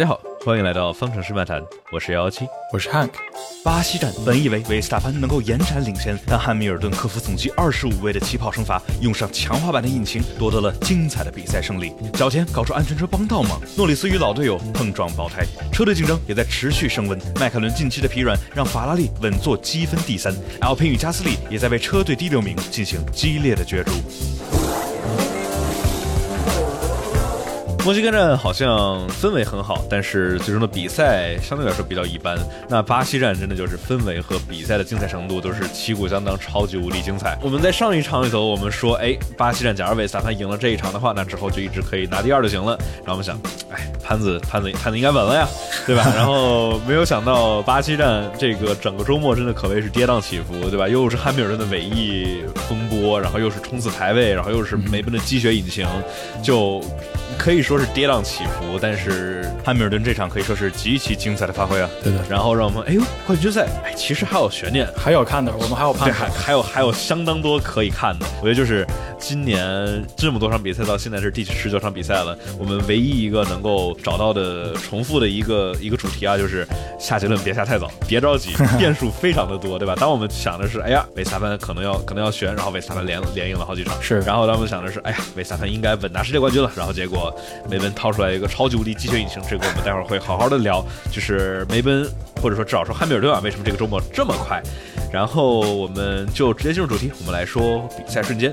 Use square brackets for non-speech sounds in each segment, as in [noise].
大家好，欢迎来到方程式漫谈，我是幺幺七，我是 Hank。巴西站本以为维斯塔潘能够延展领先，但汉密尔顿克服总计二十五位的起跑惩罚，用上强化版的引擎，夺得了精彩的比赛胜利。脚前搞出安全车帮倒忙，诺里斯与老队友碰撞爆胎，车队竞争也在持续升温。迈凯伦近期的疲软让法拉利稳坐积分第三，L 平与加斯利也在为车队第六名进行激烈的角逐。墨西哥站好像氛围很好，但是最终的比赛相对来说比较一般。那巴西站真的就是氛围和比赛的精彩程度都是旗鼓相当，超级无敌精彩。我们在上一场里头，我们说，哎，巴西站假如维斯塔潘赢了这一场的话，那之后就一直可以拿第二就行了。然后我们想，哎，潘子潘子潘子应该稳了呀，对吧？[laughs] 然后没有想到巴西站这个整个周末真的可谓是跌宕起伏，对吧？又是汉密尔顿的尾翼风波，然后又是冲刺排位，然后又是梅奔的积雪引擎，就。可以说是跌宕起伏，但是汉密尔顿这场可以说是极其精彩的发挥啊！对的，然后让我们哎呦，冠军赛哎，其实还有悬念，还有看的，我们还有对，还还有还有相当多可以看的。我觉得就是今年这么多场比赛到现在是第十九场比赛了，我们唯一一个能够找到的重复的一个一个主题啊，就是下结论别下太早，别着急，变数非常的多，对吧？当我们想的是哎呀，维斯塔潘可能要可能要悬，然后维斯塔潘连连赢了好几场，是，然后当我们想的是哎呀，维斯塔潘应该稳拿世界冠军了，然后结果。梅奔掏出来一个超级无敌机械引擎，这个我们待会儿会好好的聊。就是梅奔，或者说至少说汉密尔顿啊，为什么这个周末这么快？然后我们就直接进入主题，我们来说比赛瞬间。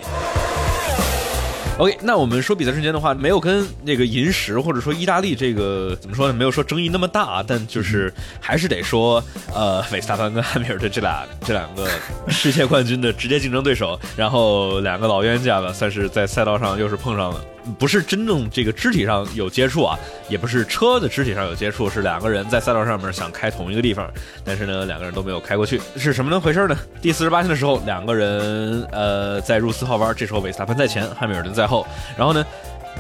OK，那我们说比赛瞬间的话，没有跟那个银石或者说意大利这个怎么说呢？没有说争议那么大，但就是还是得说，呃，维斯塔潘跟汉密尔顿这俩这两个世界冠军的直接竞争对手，然后两个老冤家吧，算是在赛道上又是碰上了。不是真正这个肢体上有接触啊，也不是车的肢体上有接触，是两个人在赛道上面想开同一个地方，但是呢，两个人都没有开过去，是什么呢回事呢？第四十八圈的时候，两个人呃在入四号弯，这时候韦斯塔潘在前，汉密尔顿在后，然后呢。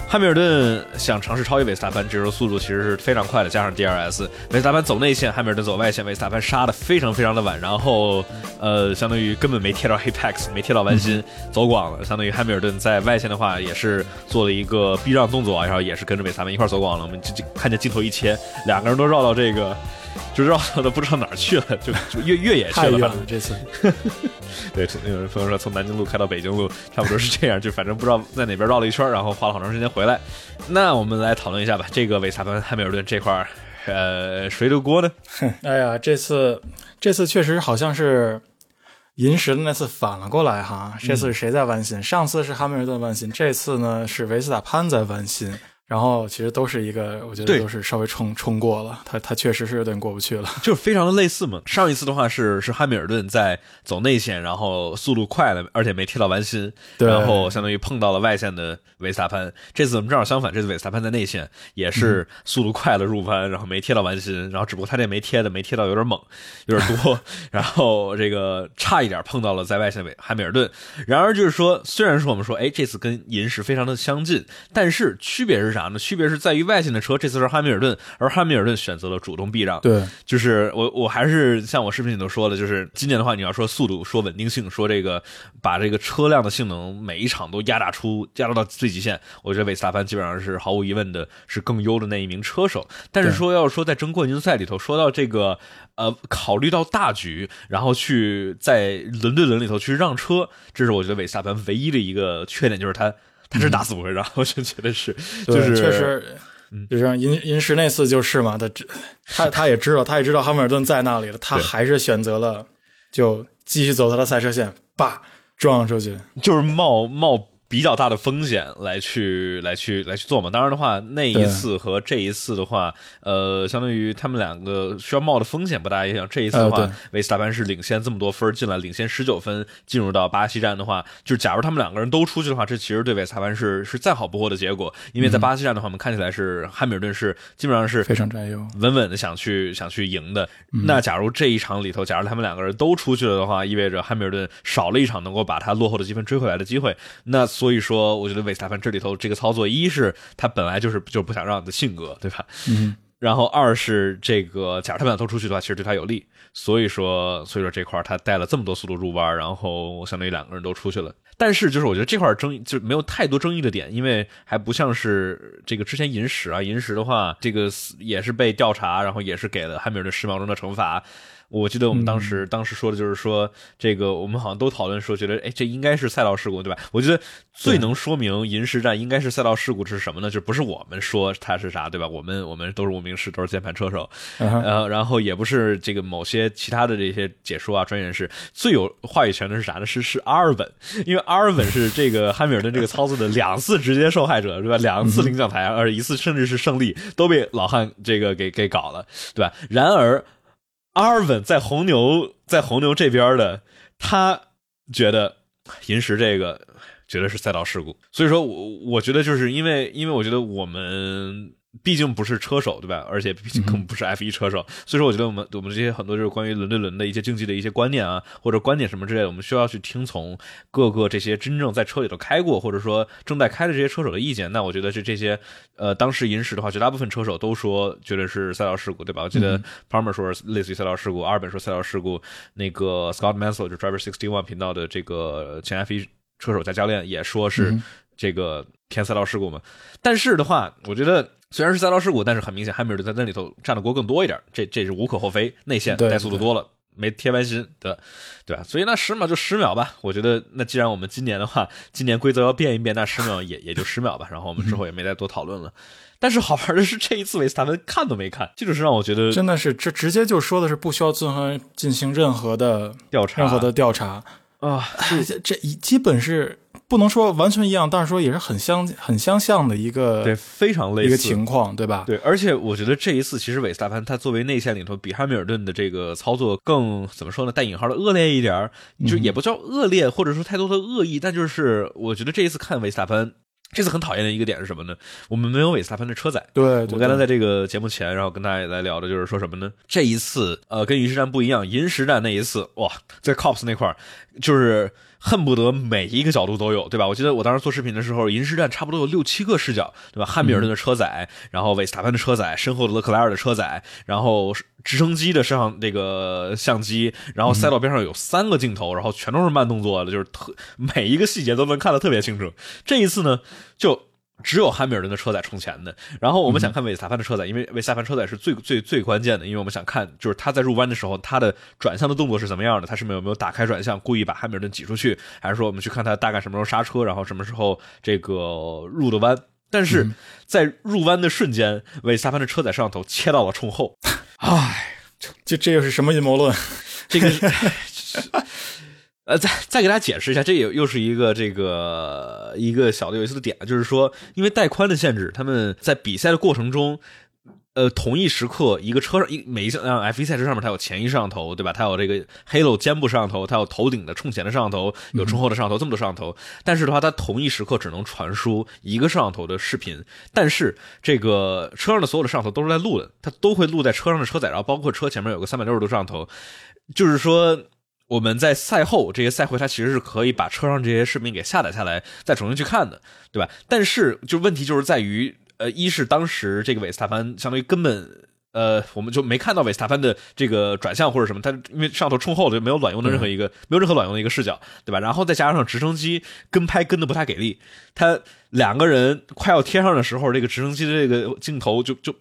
汉密尔顿想尝试超越维斯塔潘，这时候速度其实是非常快的，加上 DRS，维斯塔潘走内线，汉密尔顿走外线，维斯塔潘杀的非常非常的晚，然后呃，相当于根本没贴到 Apex，没贴到弯心，走广了，相当于汉密尔顿在外线的话也是做了一个避让动作，然后也是跟着维斯塔潘一块走广了，我们就就看见镜头一切，两个人都绕到这个。就绕到都不知道哪儿去了，就就越越野去了。这次，[laughs] 对，有人朋友说从南京路开到北京路，差不多是这样，就反正不知道在哪边绕了一圈，然后花了好长时间回来。那我们来讨论一下吧，这个维萨潘汉密尔顿这块儿，呃，谁的锅呢？[laughs] 哎呀，这次这次确实好像是银石的那次反了过来哈，这次是谁在弯心？上次是汉密尔顿弯心，这次呢是维斯塔潘在弯心。然后其实都是一个，我觉得都是稍微冲冲过了，他他确实是有点过不去了，[laughs] 就是非常的类似嘛。上一次的话是是汉密尔顿在走内线，然后速度快了，而且没贴到完心，然后相当于碰到了外线的维斯塔潘。这次我们正好相反，这次维斯塔潘在内线也是速度快了入弯，然后没贴到完心，然后只不过他这没贴的没贴到有点猛，有点多，[laughs] 然后这个差一点碰到了在外线的汉密尔顿。然而就是说，虽然说我们说哎这次跟银石非常的相近，但是区别是。啥呢？区别是在于外线的车，这次是汉密尔顿，而汉密尔顿选择了主动避让。对，就是我，我还是像我视频里头说的，就是今年的话，你要说速度，说稳定性，说这个把这个车辆的性能每一场都压榨出，压榨到最极限，我觉得韦斯塔潘基本上是毫无疑问的是更优的那一名车手。但是说要说在争冠军赛里头，说到这个呃，考虑到大局，然后去在轮对轮里头去让车，这是我觉得韦斯塔潘唯一的一个缺点，就是他。他是打死不会让，我就觉得是，就是确实，就像银银石那次就是嘛，他他他也知道，他也知道汉密尔顿在那里了，他还是选择了就继续走他的赛车线，叭撞出去，就是冒冒。比较大的风险来去来去来去做嘛，当然的话，那一次和这一次的话，呃，相当于他们两个需要冒的风险不大一样。这一次的话，维斯塔潘是领先这么多分进来，领先十九分进入到巴西站的话，就是假如他们两个人都出去的话，这其实对维斯塔潘是是再好不过的结果。因为在巴西站的话，我们看起来是汉密尔顿是基本上是非常占优，稳稳的想去想去赢的。那假如这一场里头，假如他们两个人都出去了的话，意味着汉密尔顿少了一场能够把他落后的积分追回来的机会。那所以说，我觉得韦斯塔潘这里头这个操作，一是他本来就是就不想让的性格，对吧？嗯。然后二是这个，假如他们俩都出去的话，其实对他有利。所以说，所以说这块他带了这么多速度入弯，然后相当于两个人都出去了。但是就是我觉得这块争议就没有太多争议的点，因为还不像是这个之前银石啊，银石的话，这个也是被调查，然后也是给了汉密尔顿十秒钟的惩罚。我记得我们当时当时说的就是说，这个我们好像都讨论说，觉得哎，这应该是赛道事故，对吧？我觉得最能说明银石站应该是赛道事故是什么呢？就不是我们说它是啥，对吧？我们我们都是无名氏，都是键盘车手，呃，然后也不是这个某些其他的这些解说啊、专业人士，最有话语权的是啥呢？是是阿尔本，因为阿尔本是这个汉密尔顿这个操作的两次直接受害者，对吧？两次领奖台，而一次甚至是胜利都被老汉这个给给搞了，对吧？然而。阿尔文在红牛，在红牛这边的，他觉得银石这个绝对是赛道事故，所以说，我我觉得就是因为，因为我觉得我们。毕竟不是车手，对吧？而且毕竟更不是 F 一车手，所以说我觉得我们我们这些很多就是关于轮对轮的一些竞技的一些观念啊，或者观点什么之类的，我们需要去听从各个这些真正在车里头开过或者说正在开的这些车手的意见。那我觉得是这些呃，当时银石的话，绝大部分车手都说觉得是赛道事故，对吧？我记得 Palmer 说类似于赛道事故，阿尔本说赛道事故，那个 Scott Mansell 就 Driver Sixty One 频道的这个前 F 一车手加教练也说是这个偏赛道事故嘛。但是的话，我觉得。虽然是赛道事故，但是很明显，汉密尔顿在那里头占的锅更多一点，这这是无可厚非。内线带速度多了，没贴完心，对对吧？所以那十秒就十秒吧。我觉得那既然我们今年的话，今年规则要变一变，那十秒也也就十秒吧。然后我们之后也没再多讨论了。但是好玩的是，这一次维斯塔潘看都没看，这就是让我觉得真的是这直接就说的是不需要进行进行任何的调查，任何的调查啊，这这一基本是。不能说完全一样，但是说也是很相很相像的一个对非常类似一个情况，对吧？对，而且我觉得这一次其实韦斯塔潘他作为内线里头比汉密尔顿的这个操作更怎么说呢？带引号的恶劣一点，就也不叫恶劣，或者说太多的恶意，但就是我觉得这一次看韦斯塔潘。这次很讨厌的一个点是什么呢？我们没有韦斯塔潘的车载。对，我刚才在这个节目前，然后跟大家来聊的就是说什么呢？这一次，呃，跟银石站不一样，银石站那一次，哇，在 Cops 那块儿，就是恨不得每一个角度都有，对吧？我记得我当时做视频的时候，银石站差不多有六七个视角，对吧？汉密尔顿的车载，然后韦斯塔潘的车载，身后的勒克莱尔的车载，然后。直升机的摄像这个相机，然后赛道边上有三个镜头，然后全都是慢动作的，就是特每一个细节都能看得特别清楚。这一次呢，就只有汉密尔顿的车载冲前的，然后我们想看韦斯塔潘的车载，因为韦斯塔潘车载是最最最关键的，因为我们想看就是他在入弯的时候，他的转向的动作是怎么样的，他是没有没有打开转向，故意把汉密尔顿挤出去，还是说我们去看他大概什么时候刹车，然后什么时候这个入的弯？但是在入弯的瞬间，韦斯塔潘的车载摄像头切到了冲后。唉，这这又是什么阴谋论？这个，[laughs] 呃，再再给大家解释一下，这也又是一个这个一个小的有意思的点，就是说，因为带宽的限制，他们在比赛的过程中。呃，同一时刻，一个车上一每一辆 F 一赛车上面，它有前一摄像头，对吧？它有这个 Halo 肩部摄像头，它有头顶的冲前的摄像头，有冲后的摄像头，这么多摄像头。但是的话，它同一时刻只能传输一个摄像头的视频。但是这个车上的所有的摄像头都是在录的，它都会录在车上的车载，然后包括车前面有个三百六十度摄像头。就是说，我们在赛后这些赛会，它其实是可以把车上这些视频给下载下来，再重新去看的，对吧？但是就问题就是在于。呃，一是当时这个韦斯塔潘相当于根本，呃，我们就没看到韦斯塔潘的这个转向或者什么，他因为上头冲后就没有卵用的任何一个，没有任何卵用的一个视角，对吧？然后再加上直升机跟拍跟的不太给力，他两个人快要贴上的时候，这个直升机的这个镜头就就。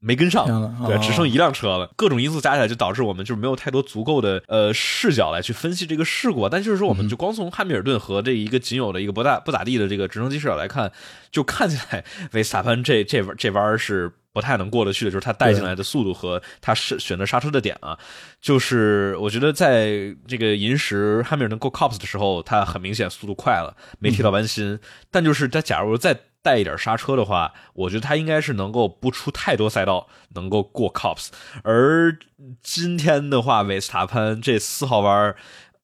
没跟上，对，只剩一辆车了。各种因素加起来，就导致我们就是没有太多足够的呃视角来去分析这个事故。但就是说，我们就光从汉密尔顿和这一个仅有的一个不大不咋地的这个直升机视角来看，就看起来维斯塔潘这这这弯是不太能过得去的。就是他带进来的速度和他是选择刹车的点啊，就是我觉得在这个银石汉密尔顿过 Cops 的时候，他很明显速度快了，没提到弯心。但就是他假如在带一点刹车的话，我觉得他应该是能够不出太多赛道，能够过 Cops。而今天的话，维斯塔潘这四号弯，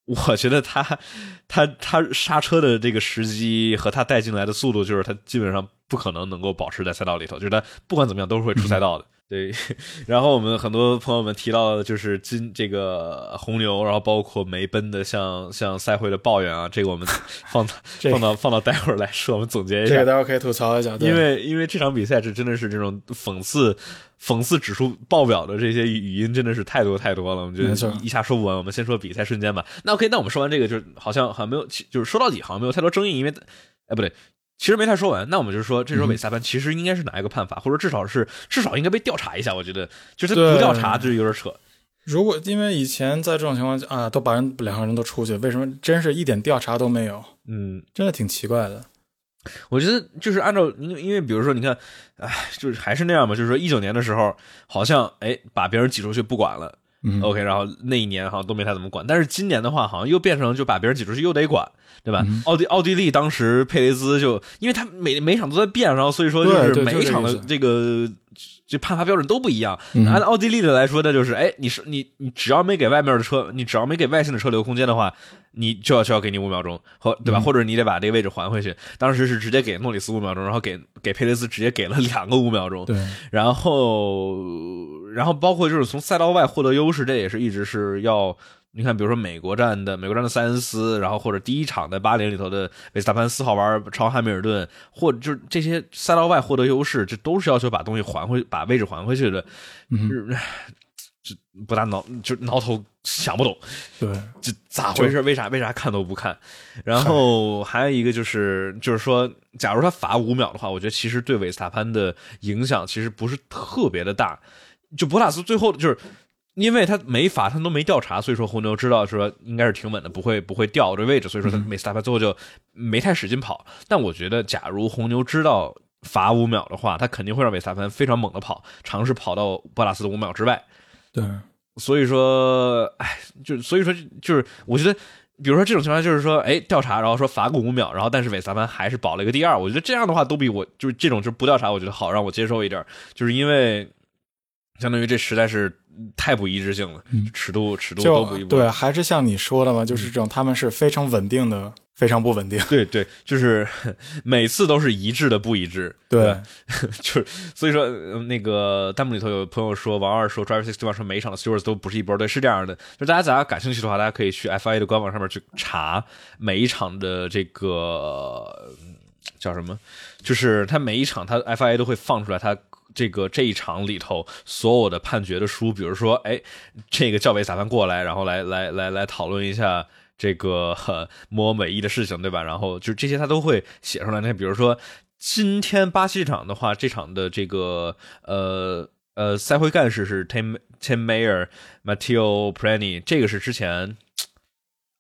我觉得他他他刹车的这个时机和他带进来的速度，就是他基本上不可能能够保持在赛道里头，就是他不管怎么样都是会出赛道的。对，[laughs] 然后我们很多朋友们提到的就是今这个红牛，然后包括梅奔的像像赛会的抱怨啊，这个我们 [laughs] 放到这放到放到待会儿来说，我们总结一下这个。待会儿可以吐槽一下，对因为因为这场比赛这真的是这种讽刺讽刺指数爆表的这些语音真的是太多太多了，我们觉得一下说不完。我们先说比赛瞬间吧。那 OK，那我们说完这个，就是好像好像没有，就是说到底好像没有太多争议，因为哎不对。其实没太说完，那我们就是说，这时候韦斯塔潘其实应该是哪一个判罚，或者至少是至少应该被调查一下。我觉得，就是他不调查，就是有点扯。如果因为以前在这种情况下啊，都把人两个人都出去，为什么真是一点调查都没有？嗯，真的挺奇怪的。我觉得就是按照，因为因为比如说，你看，哎，就是还是那样嘛，就是说一九年的时候，好像哎把别人挤出去不管了，嗯 OK，然后那一年好像都没太怎么管，但是今年的话，好像又变成就把别人挤出去又得管，对吧？嗯奥地奥地利当时佩雷兹就因为他每每场都在变，然后所以说就是每一场的这个这判罚标准都不一样。嗯按奥地利的来说，那就是哎，你是你你只要没给外面的车，你只要没给外线的车留空间的话，你就要就要给你五秒钟，或对吧？嗯或者你得把这个位置还回去。当时是直接给诺里斯五秒钟，然后给给佩雷斯直接给了两个五秒钟。对，然后，然后包括就是从赛道外获得优势，这也是一直是要你看，比如说美国站的美国站的塞恩斯，然后或者第一场在巴林里头的维斯塔潘四号弯超汉密尔顿，或者就是这些赛道外获得优势，这都是要求把东西还回，把位置还回去的。嗯，是这不大挠，就挠头想不懂。对，[laughs] 这咋回事？为啥为啥看都不看？然后 [laughs] 还有一个就是，就是说，假如他罚五秒的话，我觉得其实对维斯塔潘的影响其实不是特别的大。就博塔斯最后就是。因为他没罚，他都没调查，所以说红牛知道说应该是挺稳的，不会不会掉这位置，所以说他维斯塔潘最后就没太使劲跑。但我觉得，假如红牛知道罚五秒的话，他肯定会让维斯塔潘非常猛的跑，尝试跑到博拉斯的五秒之外。对，所以说，哎，就所以说就是，我觉得，比如说这种情况，就是说，哎，调查，然后说罚个五秒，然后但是韦斯塔潘还是保了一个第二，我觉得这样的话都比我就是这种就是不调查，我觉得好让我接受一点，就是因为相当于这实在是太不一致性了，嗯尺度尺度都不一就致。对，还是像你说的嘛，就是这种他们是非常稳定的，非常不稳定。[laughs] 对对，就是 [laughs] 每次都是一致的不一致，对吧，[laughs] 就是所以说呃那个弹幕里头有朋友说王二说 Driver Six 说每一场的 Stewards 都不是一波，对，是这样的。就大家大家感兴趣的话，大家可以去 FIA 的官网上面去查每一场的这个呃叫什么，就是他每一场他 FIA 都会放出来他。这个这一场里头所有的判决的书，比如说，哎，这个教委裁判过来，然后来来来来讨论一下这个 [laughs] 呵摸尾翼的事情，对吧？然后就这些他都会写出来。那比如说今天巴西场的话，这场的这个呃呃赛会干事是 Tim Tim Mayer、Matteo Prani，这个是之前。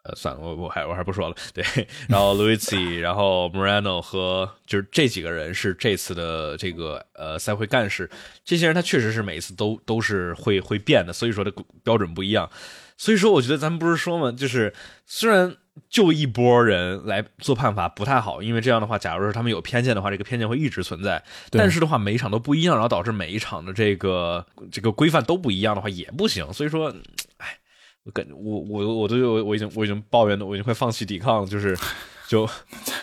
呃，算了，我我还我还不说了。对，然后 Luigi，然后 Morano 和就是这几个人是这次的这个呃赛会干事。这些人他确实是每一次都都是会会变的，所以说的标准不一样。所以说，我觉得咱们不是说嘛，就是虽然就一波人来做判罚不太好，因为这样的话，假如是他们有偏见的话，这个偏见会一直存在。但是的话，每一场都不一样，然后导致每一场的这个这个规范都不一样的话，也不行。所以说，哎，我感觉我我我都我我已经我已经抱怨的，我已经快放弃抵抗了，就是 [laughs] 就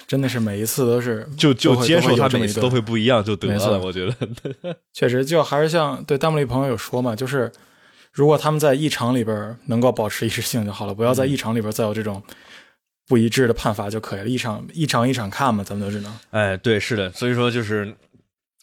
真的是每一次都是就就接受它都会有这么一个每次都会不一样就得了。我觉得，确实，就还是像对弹幕里朋友有说嘛，就是如果他们在一场里边能够保持一致性就好了，不要在一场里边再有这种不一致的判罚就可以了。一场一场一场看嘛，咱们都知道。哎，对，是的，所以说就是，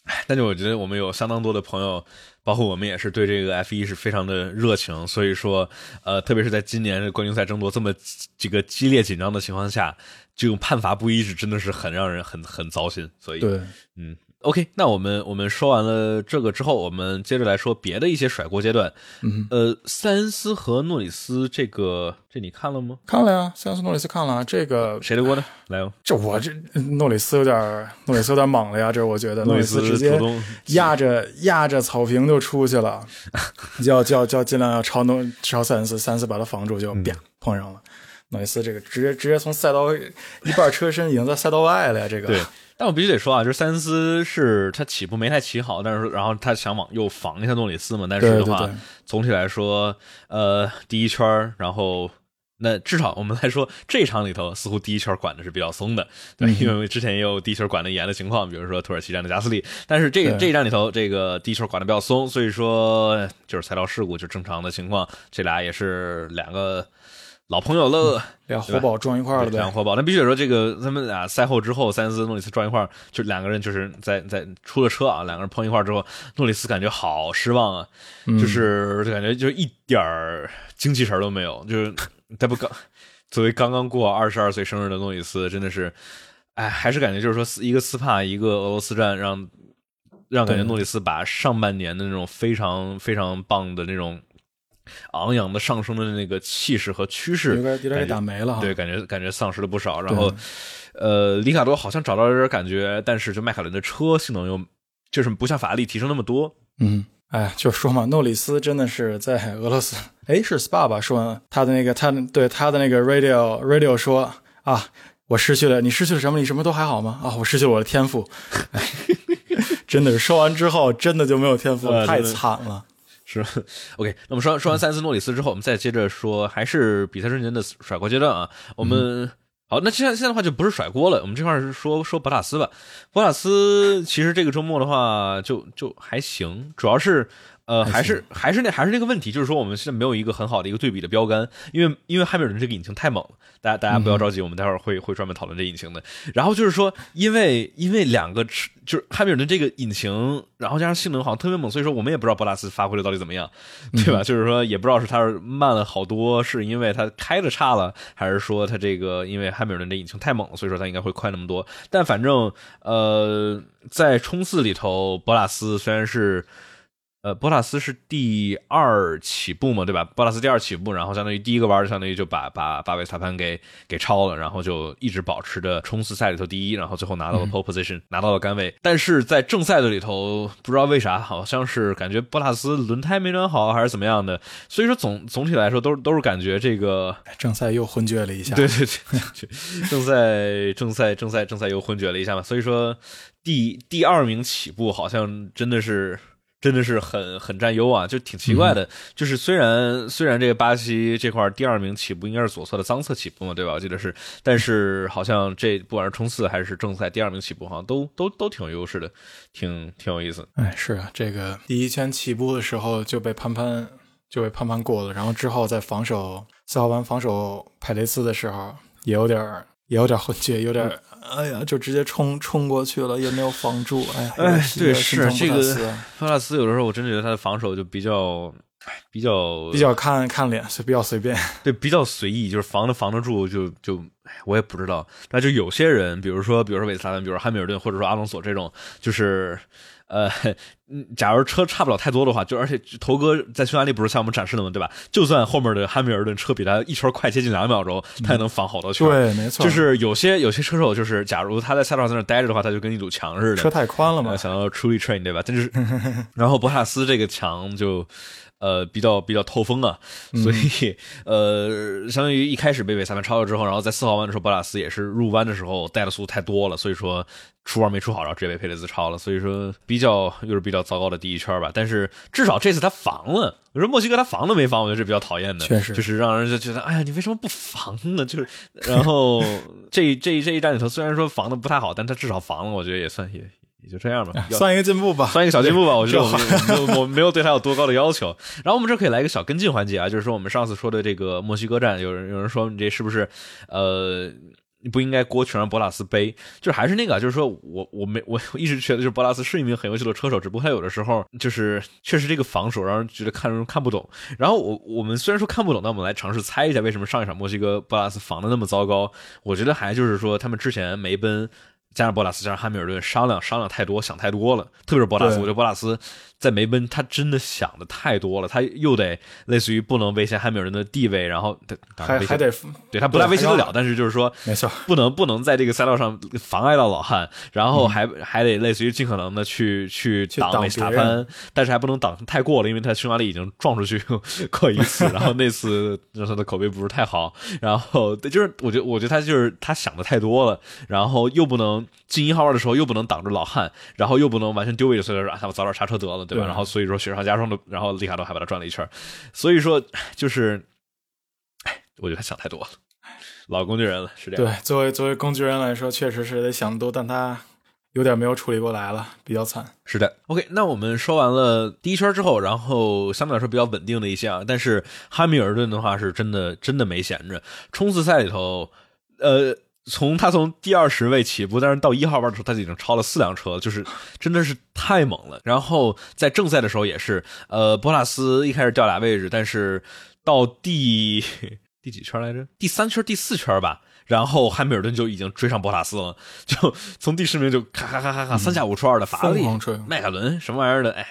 哎但是我觉得我们有相当多的朋友，包括我们也是对这个 F 一是非常的热情，所以说，呃，特别是在今年的冠军赛争夺这么这个激烈紧张的情况下，这种判罚不一致真的是很让人很很糟心，所以，对，嗯，OK，那我们我们说完了这个之后，我们接着来说别的一些甩锅阶段。嗯，呃，塞恩斯和诺里斯这个，这你看了吗？看了呀，塞恩斯诺里斯看了啊这个，谁的锅呢？来哦，这我这诺里斯有点儿诺里斯有点莽了呀，这我觉得诺里里斯直接压着压着草坪就出去了，要要要尽量要超诺超塞恩斯，塞恩斯把他防住就啪碰上了。诺里斯这个直接直接从赛道一半车身已经在赛道外了呀，这个对，但我必须得说啊，就是塞恩斯是他起步没太起好，但是然后他想往右防一下诺里斯嘛，但是的话，对对对。总体来说，呃，第一圈然后那至少我们来说，这场里头似乎第一圈管的是比较松的，对，因为之前也有第一圈管的严的情况，比如说土耳其站的加斯利，但是这个这一站里头，这个第一圈管的比较松，所以说就是赛道事故就正常的情况，这俩也是两个老朋友了，俩活宝撞一块了呗，两活宝。那必须得说，这个他们俩赛后之后，塞恩斯、诺里斯撞一块就两个人就是在在出了车啊，两个人碰一块之后，诺里斯感觉好失望啊，就是感觉就一点精气神都没有，就是。他不刚 [laughs] 作为刚刚过二十二岁生日的诺里斯，真的是，哎，还是感觉就是说，一个斯帕，一个俄罗斯站，让让感觉诺里斯把上半年的那种非常非常棒的那种昂扬的上升的那个气势和趋势，有点有点打没了，对，感觉感觉丧失了不少。然后，呃，里卡多好像找到了点感觉，但是就迈凯伦的车性能又就是不像法拉利提升那么多，嗯。哎，就说嘛，诺里斯真的是在俄罗斯，哎，是 SPA 吧？说他的那个，他对他的那个 radio radio 说啊，我失去了，你失去了什么？你什么都还好吗？啊，我失去了我的天赋。哎，[laughs] 真的是说完之后，真的就没有天赋，[laughs] 太惨了。是 OK，那么说说完塞斯诺里斯之后，我们再接着说，还是比赛瞬间的甩锅阶段啊，我们。好，那现在现在的话就不是甩锅了，我们这块是说说博塔斯吧。博塔斯其实这个周末的话就就还行，主要是。呃，还是还是那还是那个问题，就是说我们现在没有一个很好的一个对比的标杆，因为因为汉密尔顿这个引擎太猛了，大家大家不要着急，我们待会儿会会专门讨论这引擎的。然后就是说，因为因为两个就是汉密尔顿这个引擎，然后加上性能好像特别猛，所以说我们也不知道博拉斯发挥的到底怎么样，对吧？就是说也不知道是他慢了好多，是因为他开的差了，还是说他这个因为汉密尔顿这引擎太猛了，所以说他应该会快那么多。但反正呃，在冲刺里头，博拉斯虽然是。呃，博塔斯是第二起步嘛，对吧？博塔斯第二起步，然后相当于第一个弯，相当于就把把巴维斯塔潘给给超了，然后就一直保持着冲刺赛里头第一，然后最后拿到了 pole position，拿到了杆位。但是在正赛的里头，不知道为啥，好像是感觉博塔斯轮胎没暖好，还是怎么样的，所以说总总体来说都是都是感觉这个正赛又昏厥了一下。对对对，正赛正赛正赛正赛又昏厥了一下嘛，所以说第第二名起步好像真的是。真的是很很占优啊，就挺奇怪的。就是虽然虽然这个巴西这块第二名起步应该是左侧的脏侧起步嘛，对吧？我记得是，但是好像这不管是冲刺还是正赛第二名起步，好像都都都挺有优势的，挺挺有意思。哎，是啊，这个第一圈起步的时候就被潘潘就被潘潘过了，然后之后在防守四号弯防守佩雷斯的时候也有点也有点混血，有点。哎呀，就直接冲冲过去了，也没有防住。哎呀，哎，对，是这个弗拉斯，有的时候我真的觉得他的防守就比较，比较比较看看脸，是比较随便，对，比较随意，就是防着防得住，就就，我也不知道。那就有些人，比如说，比如说韦斯塔潘，比如说汉密尔顿，或者说阿隆索这种，就是。呃，嗯，假如车差不了太多的话，就而且头哥在匈牙利不是向我们展示的吗？对吧？就算后面的汉密尔顿车比他一圈快接近两秒钟，他也能防好多圈。对，没错。就是有些有些车手，就是假如他在赛道上在那待着的话，他就跟一堵墙似的。车太宽了嘛。想要 truly train，对吧？但是，[laughs] 然后博塔斯这个墙就。呃，比较比较透风啊，所以呃，相当于一开始被韦萨潘超了之后，然后在四号弯的时候，博拉斯也是入弯的时候带的速度太多了，所以说出弯没出好，然后直接被佩雷兹超了，所以说比较又是比较糟糕的第一圈吧。但是至少这次他防了，我说墨西哥他防都没防，我觉得是比较讨厌的，确实就是让人就觉得，哎呀，你为什么不防呢？就是然后 [laughs] 这这这一站里头虽然说防的不太好，但他至少防了，我觉得也算也。也就这样吧，算一个进步吧，算一个小进步吧。我觉得我们我没有对他有多高的要求。然后我们这可以来一个小跟进环节啊，就是说我们上次说的这个墨西哥站，有人有人说你这是不是呃不应该锅全让博拉斯背？就是还是那个，就是说我我没我一直觉得就是博拉斯是一名很优秀的车手，只不过他有的时候就是确实这个防守让人觉得看人看不懂。然后我我们虽然说看不懂，那我们来尝试猜一下为什么上一场墨西哥博拉斯防的那么糟糕。我觉得还就是说他们之前梅奔。加上博拉斯，加上汉密尔顿商量商量太多，想太多了。特别是博拉斯，我觉得博拉斯。在梅奔，他真的想的太多了，他又得类似于不能威胁汉密尔顿的地位，然后还还得对他不太威胁得了，但是就是说没错，不能不能在这个赛道上妨碍到老汉，然后还还得类似于尽可能的去去挡维斯塔潘，但是还不能挡太过了，因为他匈牙利已经撞出去过一次，然后那次让他的口碑不是太好，然后就是我觉得我觉得他就是他想的太多了，然后又不能进一号弯的时候又不能挡住老汉，然后又不能完全丢位置，所以说我早点刹车得了。对吧？然后所以说雪上加霜的，然后里卡多还把他转了一圈，所以说就是，我觉得他想太多了，老工具人了，是这样。对，作为作为工具人来说，确实是得想得多，但他有点没有处理过来了，比较惨。是的，OK，那我们说完了第一圈之后，然后相对来说比较稳定的一些啊，但是哈密尔顿的话是真的真的没闲着，冲刺赛里头，呃，从他从第二十位起步，但是到一号弯的时候，他就已经超了四辆车，就是真的是太猛了。然后在正赛的时候也是，呃，博塔斯一开始掉俩位置，但是到第第几圈来着？第三圈、第四圈吧。然后汉密尔顿就已经追上博塔斯了，就从第十名就咔咔咔咔咔三下五除二的法拉利疯狂追、迈凯伦什么玩意儿的，哎，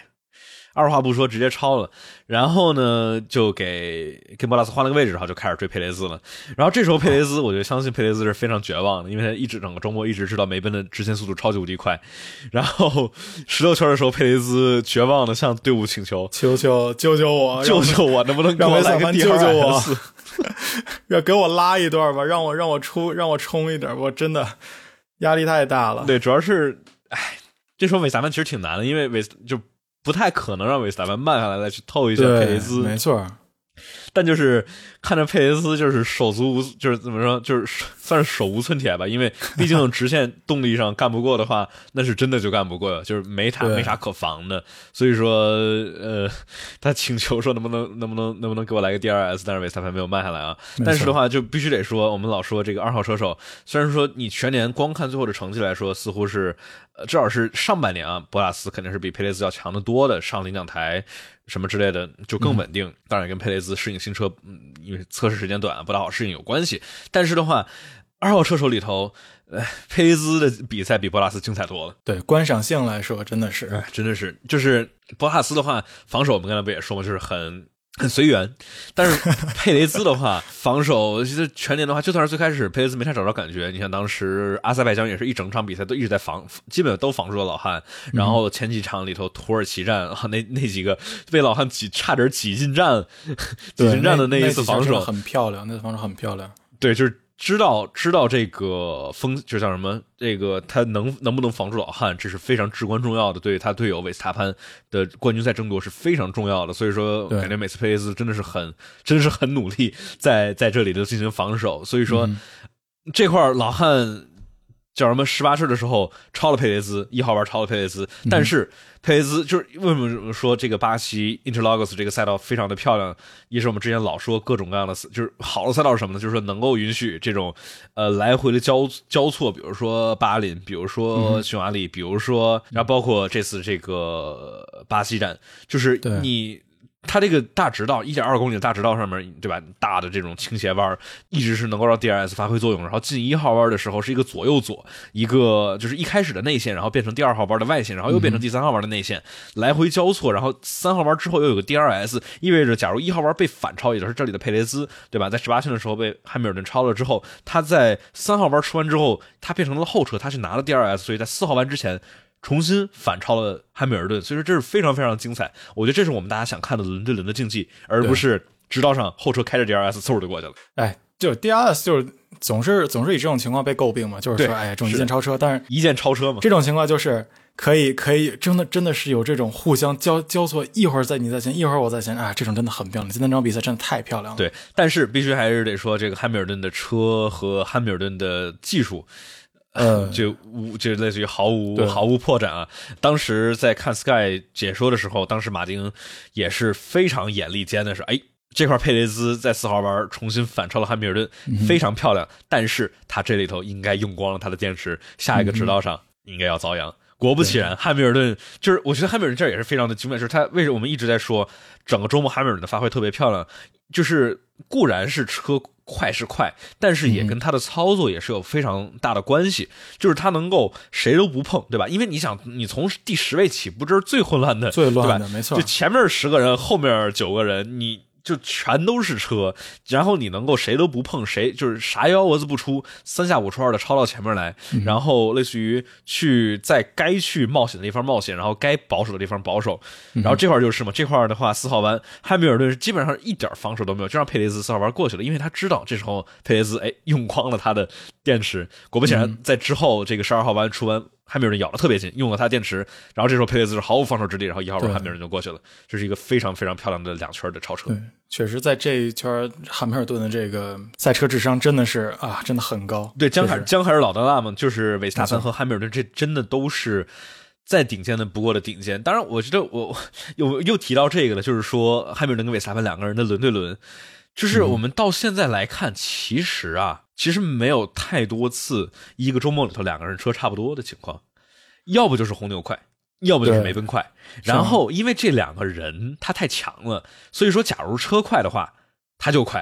二话不说直接超了。然后呢，就给跟博拉斯换了个位置，然后就开始追佩雷兹了。然后这时候佩雷兹，我就相信佩雷兹是非常绝望的，因为他一直整个周末一直知道梅奔的直线速度超级无敌快。[laughs] 然后十六圈的时候，佩雷兹绝望的向队伍请求：“求 [laughs] 求救救我，救救我，能不能给我来个救救我？” [laughs] 要给我拉一段吧，让我让我出让我冲一点，我真的压力太大了。对，主要是，哎，这时候韦萨曼其实挺难的，因为韦就不太可能让维斯塔潘慢下来再去透一下佩雷兹，没错。但就是看着佩雷斯就是手足无，就是怎么说，就是算是手无寸铁吧。因为毕竟直线动力上干不过的话，那是真的就干不过了，就是没他没啥可防的。所以说，呃，他请求说能不能能不能能不能给我来个 DRS，但是维斯塔潘没有慢下来啊。但是的话，就必须得说，我们老说这个二号车手，虽然说你全年光看最后的成绩来说，似乎是至少是上半年啊，博拉斯肯定是比佩雷斯要强得多的，上领奖台。什么之类的就更稳定，当然跟佩雷斯适应新车，嗯，因为测试时间短，不大好适应有关系。但是的话，二号车手里头，呃，佩雷兹的比赛比博拉斯精彩多了。对观赏性来说，真的是，真的是，就是博拉斯的话，防守我们刚才不也说嘛？就是很。很随缘，但是佩雷兹的话，[laughs] 防守其实全年的话，就算是最开始佩雷兹没太找着感觉。你像当时阿塞拜疆也是一整场比赛都一直在防，基本都防住了老汉。然后前几场里头土耳其战啊，[laughs] 那那几个被老汉挤，差点挤进站，[laughs] 挤进站的那一次防守很漂亮，那次防守很漂亮。对，就是。知道知道这个风就像什么？这个他能能不能防住老汉，这是非常至关重要的。对他队友韦斯塔潘的冠军赛争夺是非常重要的。所以说，感觉每次佩雷斯真的是很真的是很努力，在在这里的进行防守。所以说，这块老汉。叫什么？十八岁的时候超了佩雷兹，一号玩超了佩雷兹，但是佩雷兹就是为什么说这个巴西 Interlagos 这个赛道非常的漂亮？也是我们之前老说各种各样的，就是好的赛道是什么呢？就是说能够允许这种呃来回的交交错，比如说巴林，比如说匈牙利，比如说，然后包括这次这个巴西站，就是你。它这个大直道，一点二公里的大直道上面对吧？大的这种倾斜弯，一直是能够让 DRS 发挥作用。然后进一号弯的时候是一个左右左，一个就是一开始的内线，然后变成第二号弯的外线，然后又变成第三号弯的内线，来回交错。然后三号弯之后又有个 DRS，意味着假如一号弯被反超，也就是这里的佩雷兹对吧？在十八圈的时候被汉密尔顿超了之后，他在三号弯出完之后，他变成了后车，他去拿了 DRS，所以在四号弯之前。重新反超了汉密尔顿，所以说这是非常非常精彩。我觉得这是我们大家想看的轮对轮的竞技，而不是直道上后车开着 DRS 嗖就过去了。哎，就 DRS 就是总是总是以这种情况被诟病嘛，就是说哎，这种一键超车，但是一键超车嘛，这种情况就是可以可以真的真的是有这种互相交交错，一会儿在你在前，一会儿我在前，啊，这种真的很漂亮。今天这场比赛真的太漂亮了。对，但是必须还是得说这个汉密尔顿的车和汉密尔顿的技术。呃，[laughs] 就无就类似于毫无毫无破绽啊！当时在看 Sky 解说的时候，当时马丁也是非常眼力尖的是，哎，这块佩雷兹在四号弯重新反超了汉密尔顿，非常漂亮。但是他这里头应该用光了他的电池，下一个直道上应该要遭殃。果不其然，汉密尔顿就是我觉得汉密尔顿这也是非常的精美，就是他为什么我们一直在说整个周末汉密尔顿的发挥特别漂亮，就是固然是车。快是快，但是也跟他的操作也是有非常大的关系。就是他能够谁都不碰，对吧？因为你想，你从第十位起步，这是最混乱的，最乱的，没错。就前面十个人，后面九个人，你。就全都是车，然后你能够谁都不碰，谁就是啥幺蛾子不出，三下五除二的超到前面来，然后类似于去在该去冒险的地方冒险，然后该保守的地方保守，然后这块就是嘛，这块的话四号弯汉密尔顿是基本上一点防守都没有，就让佩雷兹四号弯过去了，因为他知道这时候佩雷兹哎用光了他的电池，果不其然，在之后这个十二号弯出完。汉密尔顿咬的特别紧，用了他的电池，然后这时候佩雷兹是毫无防守之力，然后一号位汉密尔顿就过去了，这是一个非常非常漂亮的两圈的超车对。，确实在这一圈，汉密尔顿的这个赛车智商真的是啊，真的很高。对，江海就是江海尔老德纳嘛，就是维斯塔潘和汉密尔顿，这真的都是再顶尖的不过的顶尖。当然，我觉得我又又提到这个了，就是说汉密尔顿跟维斯塔潘两个人的轮对轮，就是嗯。我们到现在来看，其实啊，其实没有太多次一个周末里头两个人车差不多的情况，要不就是红牛快。要不就是梅奔快，然后因为这两个人他太强了，所以说假如车快的话，他就快；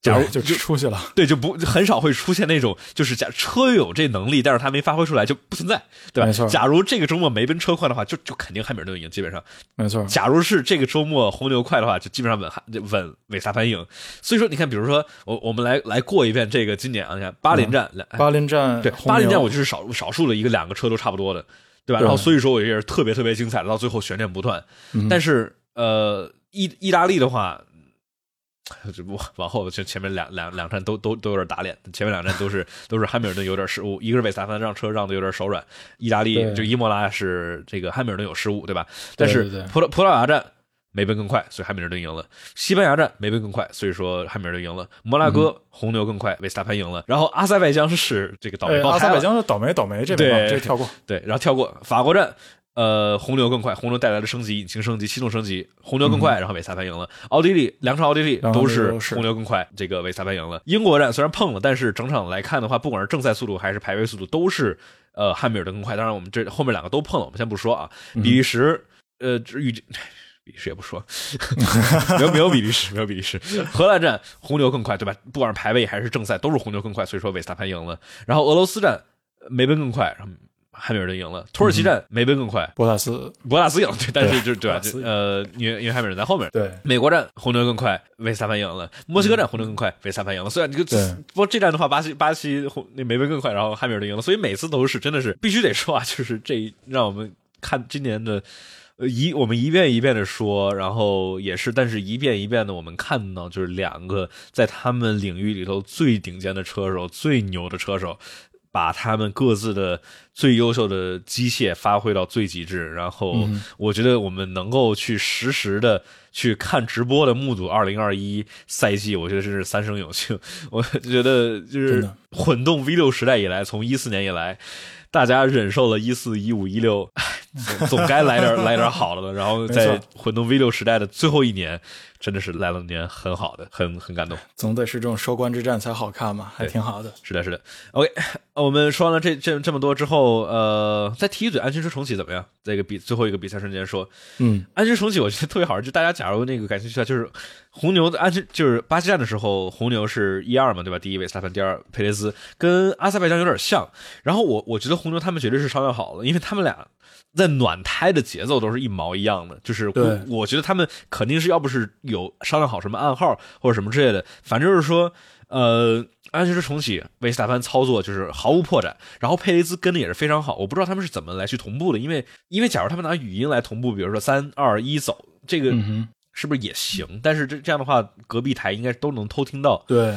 假如就就出去了。[laughs] 对，就不很少会出现那种，就是假车有这能力，但是他没发挥出来就不存在，对吧？没错假如这个周末没奔车快的话，就就肯定汉密尔顿赢，基本上。没错，假如是这个周末红牛快的话，就基本上稳汉稳维斯塔潘赢。所以说，你看，比如说我我们来来过一遍这个今年啊，你看巴林站，两巴林站对巴林站，我就是少少数的一个两个车都差不多的，对吧？对然后所以说我也是特别特别精彩的，到最后悬念不断。嗯但是呃，意意大利的话，[laughs] 这不往后就前面两两两站都都都有点打脸，前面两站都是都是汉密尔顿有点失误，一个是维斯塔潘让车让的有点手软，意大利就伊莫拉是这个汉密尔顿有失误，对吧？但是葡萄葡萄牙站。梅奔更快，所以汉密尔顿赢了。西班牙站梅奔更快，所以说汉密尔顿赢了。摩纳哥、红牛更快，维斯塔潘赢了。然后阿塞拜疆是这个倒霉哎阿塞拜疆是倒霉倒霉，这没办法，对这跳过。对，然后跳过法国站，呃，红牛更快，红牛带来了升级，引擎升级，系统升级，红牛更快，然后维斯塔潘赢了。奥地利两场奥地利都是红牛更快，这个维斯塔潘赢了。英国站虽然碰了，但是整场来看的话，不管是正赛速度还是排位速度，都是呃汉密尔顿更快。当然，我们这后面两个都碰了，我们先不说啊。比利时，呃，至于。比利时也不说，[laughs] 没有没有比利时，没有比利时。荷兰站红牛更快，对吧？不管是排位还是正赛，都是红牛更快，所以说维斯塔潘赢了。然后俄罗斯站梅奔更快，然后汉密尔顿赢了。土耳其站梅奔更快，博塔斯博纳斯赢了，对，但是就是对吧？呃，因为因为汉密尔顿在后面。对美国站红牛更快，维斯塔潘赢了；墨西哥站红牛更快，维斯塔潘赢了。虽然这个对不过这站的话，巴西巴西红那梅奔更快，然后汉密尔顿赢了，所以每次都是真的是必须得说啊，[laughs] 就是这让我们看今年的。呃，一我们一遍一遍的说，然后也是，但是一遍一遍的我们看到，就是两个在他们领域里头最顶尖的车手、最牛的车手，把他们各自的最优秀的机械发挥到最极致。然后，嗯我觉得我们能够去实时的去看直播的目睹二零二一赛季，我觉得真是三生有幸。我觉得就是混动 V 六时代以来，从一四年以来。大家忍受了一四一五一六，总总该来点来点好的了。然后在混动 V 六时代的最后一年，真的是来了年很好的，很很感动。总得是这种收官之战才好看嘛，还挺好的。是的，是的。OK，我们说完了这这这么多之后，呃，再提一嘴安全车重启怎么样？这个比最后一个比赛瞬间说，嗯，安全重启我觉得特别好玩，就大家假如那个感兴趣的，就是红牛的安全，就是巴西站的时候，红牛是一二嘛，对吧？第一维斯塔潘，第二佩雷斯，跟阿塞拜疆有点像。然后我我觉得红牛他们绝对是商量好了，因为他们俩在暖胎的节奏都是一毛一样的，就是对我我觉得他们肯定是要不是有商量好什么暗号或者什么之类的，反正就是说，呃，安全车重启，维斯塔潘操作就是毫无破绽，然后佩雷兹跟的也是非常好，我不知道他们是怎么来去同步的，因为因为假如他们拿语音来同步，比如说三二一走，这个是不是也行？但是这这样的话，隔壁台应该都能偷听到。对，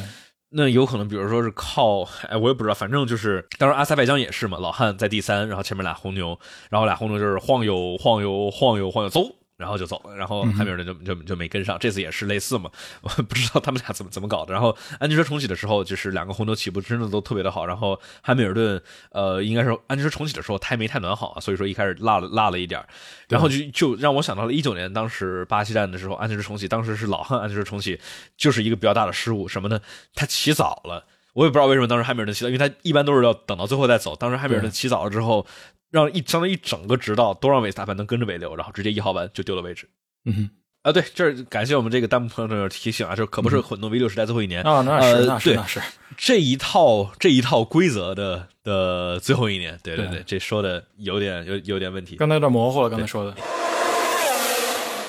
那有可能，比如说是靠，哎，我也不知道，反正就是，当然阿塞拜疆也是嘛，老汉在第三，然后前面俩红牛，然后俩红牛就是晃悠晃悠晃悠晃悠走，然后就走了，然后汉密尔顿就就就没跟上，这次也是类似嘛，我 [laughs] 不知道他们俩怎么怎么搞的。然后安全车重启的时候，就是两个红牛起步真的都特别的好，然后汉密尔顿呃应该是安全车重启的时候胎没太暖好啊，所以说一开始落了落了一点，然后就就让我想到了一九年当时巴西站的时候安全车重启，当时是老汉安全车重启，就是一个比较大的失误，什么呢？他起早了。我也不知道为什么当时汉密尔顿起早，因为他一般都是要等到最后再走。当时汉密尔顿起早了之后，让一相当于一整个直道都让韦斯塔潘能跟着尾流，然后直接一号弯就丢了位置。嗯哼，啊，对，这是感谢我们这个弹幕朋友的提醒啊，这可不是混动 V 六时代最后一年啊，那是那是那是，这一套这一套规则的的最后一年。对对对对，这说的有点有有点问题。刚才有点模糊了，刚才说的。[laughs]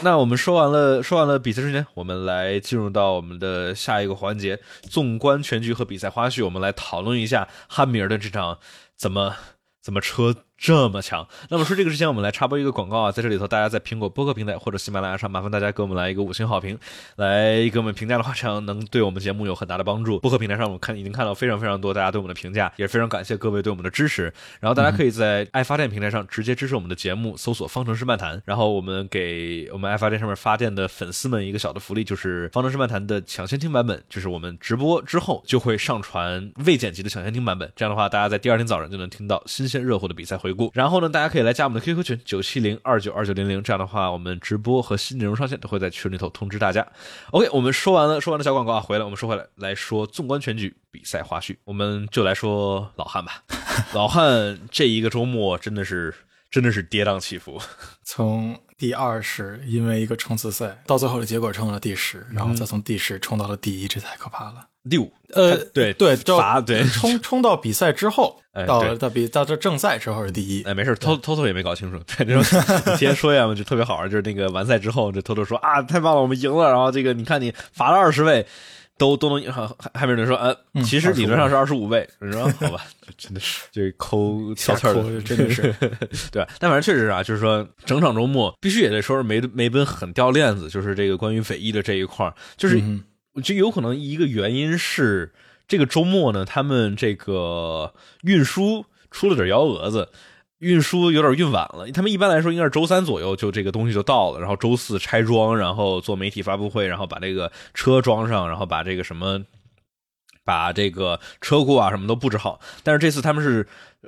那我们说完了，说完了比赛瞬间，我们来进入到我们的下一个环节——纵观全局和比赛花絮。我们来讨论一下汉密尔顿这场怎么怎么车这么强。那么说这个之前，我们来插播一个广告啊，在这里头，大家在苹果播客平台或者喜马拉雅上，麻烦大家给我们来一个五星好评，来给我们评价的话，这样能对我们节目有很大的帮助。播客平台上，我们看已经看到非常非常多大家对我们的评价，也非常感谢各位对我们的支持。然后大家可以在爱发电平台上直接支持我们的节目，搜索“方程式漫谈”，然后我们给我们爱发电上面发电的粉丝们一个小的福利，就是方程式漫谈的抢先听版本，就是我们直播之后就会上传未剪辑的抢先听版本。这样的话，大家在第二天早上就能听到新鲜热乎的比赛回顾。然后呢，大家可以来加我们的 QQ 群九七零二九二九零零，这样的话，我们直播和新内容上线都会在群里头通知大家。OK，我们说完了，说完了小广告啊，回来我们说回来来说纵观全局比赛花絮，我们就来说老汉吧。[laughs] 老汉这一个周末真的是真的是跌宕起伏，从第二十因为一个冲刺赛，到最后的结果冲了第十，然后再从第十冲到了第一，这太可怕了。第五，呃，对对，罚对冲冲到比赛之后，到哎到到比到这正赛之后是第一，哎，没事，偷偷偷也没搞清楚。对，这种提前说一下嘛，就特别好玩。就是那个完赛之后，就偷偷说啊，太棒了，我们赢了。然后这个你看你罚了二十位，都都能赢。汉汉密尔顿说，呃，嗯其实理论上是二十五位。你说 [laughs] 好吧，真的是这抠挑刺儿真的是 [laughs] 对？但反正确实是啊，就是说整场周末必须也得说是梅梅奔很掉链子，就是这个关于尾翼的这一块儿，就是嗯就有可能一个原因是这个周末呢，他们这个运输出了点幺蛾子。运输有点运晚了，他们一般来说应该是周三左右就这个东西就到了，然后周四拆装，然后做媒体发布会，然后把这个车装上，然后把这个什么，把这个车库啊什么都布置好。但是这次他们是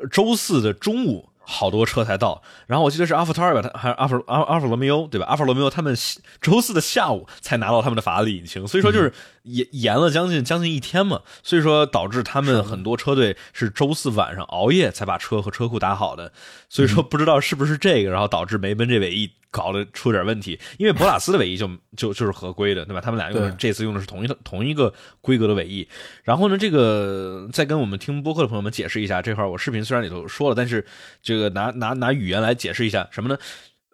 周四的中午。好多车才到，然后我记得是阿弗塔尔吧，他还是阿伏阿阿法罗密欧对吧？阿法罗密欧他们周四的下午才拿到他们的法拉利引擎，所以说就是延延了将近将近一天嘛，所以说导致他们很多车队是周四晚上熬夜才把车和车库打好的，所以说不知道是不是这个，然后导致梅奔这尾翼搞得出点问题，因为博拉斯的尾翼就 [laughs] 就就是合规的，对吧？他们俩用的这次用的是同一同一个规格的尾翼，然后呢，这个再跟我们听播客的朋友们解释一下，这块我视频虽然里头说了，但是这个拿拿拿语言来解释一下什么呢？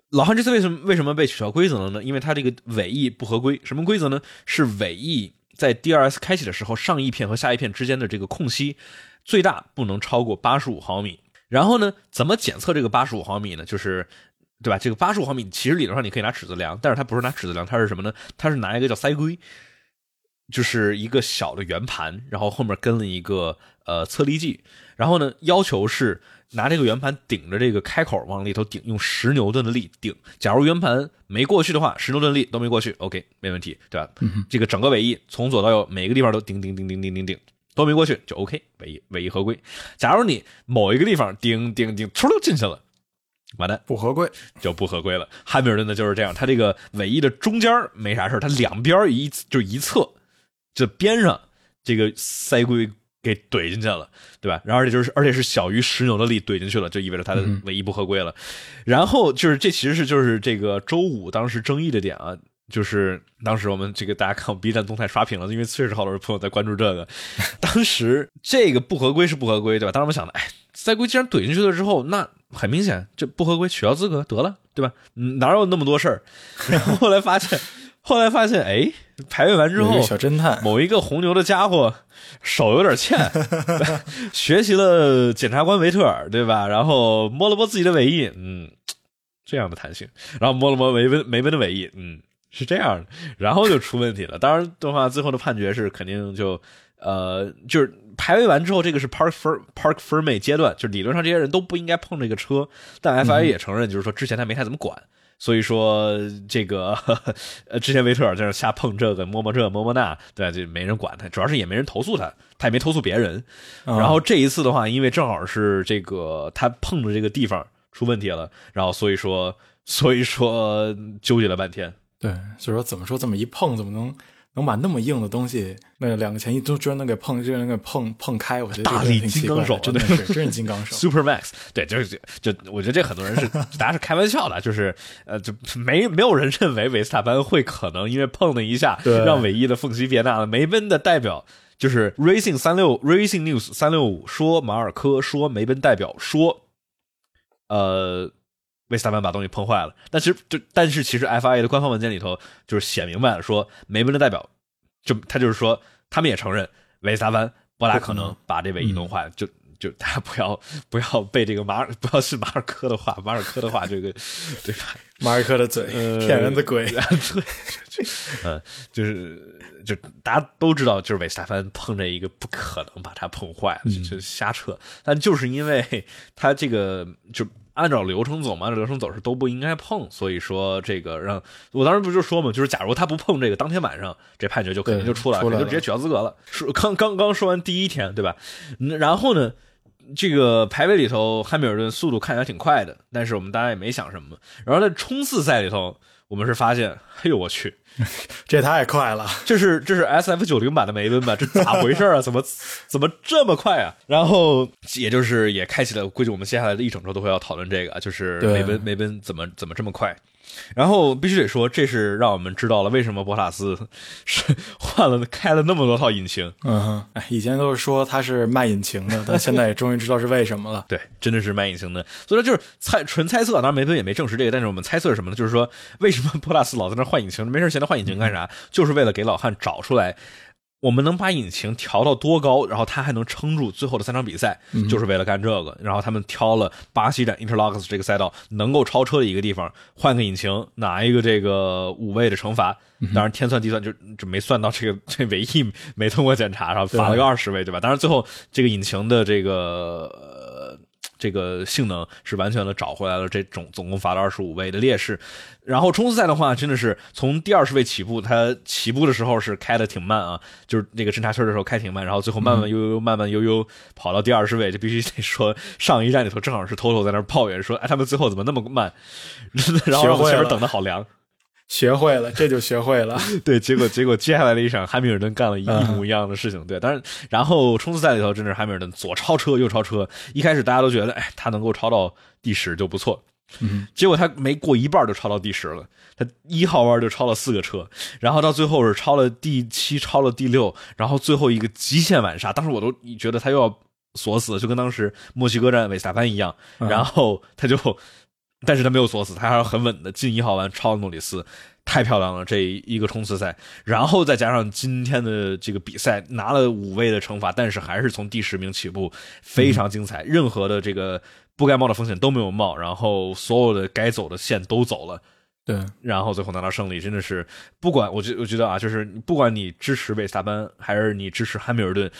老汉这次为什么为什么被取消规则了呢？因为它这个尾翼不合规。什么规则呢？是尾翼在 DRS 开启的时候，上翼片和下翼片之间的这个空隙最大不能超过八十五毫米。然后呢，怎么检测这个八十五毫米呢？就是对吧？这个八十五毫米其实理论上你可以拿尺子量，但是它不是拿尺子量，它是什么呢？它是拿一个叫塞规，就是一个小的圆盘，然后后面跟了一个呃测力计，然后呢要求是拿这个圆盘顶着这个开口往里头顶，用十牛顿的力顶。假如圆盘没过去的话，十牛顿力都没过去，OK 没问题，对吧？这个整个尾翼从左到右每个地方都顶顶顶顶顶顶顶。都没过去就 OK，尾翼尾翼合规。假如你某一个地方顶顶顶，突溜进去了，完蛋，不合规，就不合规了。汉密尔顿呢就是这样，他这个尾翼的中间没啥事儿，他两边一就一侧，这边上这个塞龟给怼进去了，对吧？然后而且就是而且是小于十牛的力怼进去了，就意味着他的尾翼不合规了。然后就是这其实是就是这个周五当时争议的点啊。就是当时我们这个大家看我 B 站动态刷屏了，因为确实好多朋友在关注这个。[laughs] 当时这个不合规是不合规，对吧？当时我们想的，哎，赛规既然怼进去了之后，那很明显这不合规，取消资格得了，对吧？嗯，哪有那么多事儿？[laughs] 然后后来发现，后来发现，哎，排位完之后小侦探，某一个红牛的家伙手有点欠，[laughs] 学习了检察官维特尔，对吧？然后摸了摸自己的尾翼，嗯，这样的弹性，然后摸了摸梅奔梅奔的尾翼，嗯，是这样的，然后就出问题了。当然的话，最后的判决是肯定就呃，就是排位完之后，这个是 Park for Park Ferme 阶段，就理论上这些人都不应该碰这个车，但 FIA 也承认，就是说之前他没太怎么管。所以说，这个呃，之前维特尔在那瞎碰这个摸摸这摸摸那，对？就没人管他，主要是也没人投诉他，他也没投诉别人。啊然后这一次的话，因为正好是这个他碰的这个地方出问题了，然后所以说，所以说纠结了半天。对，所以说怎么说这么一碰，怎么能能把那么硬的东西，那两个前翼都居然能给碰，居然能给碰碰开？我觉得大力金刚手真的是真是金刚手。Super Max，对，就是就我觉得这很多人是大家是开玩笑的，就是呃，就没没有人认为维斯塔潘会可能因为碰了一下对让尾翼的缝隙变大了。梅奔的代表就是 Racing 三六 Racing News 三六五说马尔科说梅奔代表说，呃。维斯塔潘把东西碰坏了，但其实就但是其实 FIA 的官方文件里头就是写明白了，说梅奔的代表就他就是说他们也承认维斯塔潘不大可能把这尾翼弄坏，就就大家不要不要被这个马尔不要信马尔科的话，马尔科的话，这个对吧？马尔科的嘴，骗人的鬼。对，嗯，就是就大家都知道，就是韦斯塔潘碰着一个不可能把他碰坏了，就瞎扯。但就是因为他这个就。按照流程走嘛，按照流程走是都不应该碰，所以说这个让我当时不就说嘛，就是假如他不碰这个，当天晚上这判决就肯定就出来了，就直接取消资格了。说刚刚刚说完第一天，对吧？然后呢，这个排位里头，汉密尔顿速度看起来挺快的，但是我们大家也没想什么。然后在冲刺赛里头，我们是发现，[laughs] 哎呦我去！[laughs] 这太快了，这是这是 S F 九零版的梅奔吧？这咋回事啊？怎么 [laughs] 怎么这么快啊？然后也就是也开启了，估计我们接下来的一整周都会要讨论这个，就是梅奔梅奔怎么怎么这么快？然后必须得说，这是让我们知道了为什么博塔斯是换了开了那么多套引擎。嗯哼，[laughs] 哎，以前都是说他是卖引擎的，但现在也终于知道是为什么了。对，真的是卖引擎的。所以说就是猜纯猜测，当然梅奔也没证实这个，但是我们猜测是什么呢？就是说为什么博塔斯老在那换引擎？没事闲着换引擎干啥？就是为了给老汉找出来。我们能把引擎调到多高，然后它还能撑住最后的三场比赛，就是为了干这个。然后他们挑了巴西站 Interlocks 这个赛道能够超车的一个地方，换个引擎，拿一个这个五位的惩罚。当然天算地算就就没算到这个这唯一没通过检查，然后罚了个二十位，对吧？当然最后这个引擎的这个。这个性能是完全的找回来了，这种总共罚了二十五位的劣势。然后冲刺赛的话，真的是从第二十位起步，他起步的时候是开的挺慢啊，就是那个侦察车的时候开挺慢，然后最后慢慢悠悠慢慢悠悠跑到第二十位，就必须得说上一站里头正好是偷偷在那抱怨说，哎，他们最后怎么那么慢？[laughs] 然后前面等的好凉。学会了，这就学会了。[laughs] 对，结果结果接下来的一场，汉密尔顿干了一模一样的事情。对，但是然后冲刺赛里头，真的是汉密尔顿左超车右超车。一开始大家都觉得，哎，他能够超到第十就不错。嗯，结果他没过一半就超到第十了。他一号弯就超了四个车，然后到最后是超了第七，超了第六，然后最后一个极限晚刹。当时我都觉得他又要锁死，就跟当时墨西哥站韦斯塔潘一样。然后他就。但是他没有锁死，他还是很稳的进一号弯超诺里斯，太漂亮了这一个冲刺赛，然后再加上今天的这个比赛拿了五位的惩罚，但是还是从第十名起步，非常精彩，任何的这个不该冒的风险都没有冒，然后所有的该走的线都走了，对，然后最后拿到胜利，真的是不管我觉我觉得啊，就是不管你支持维斯塔潘还是你支持汉密尔顿。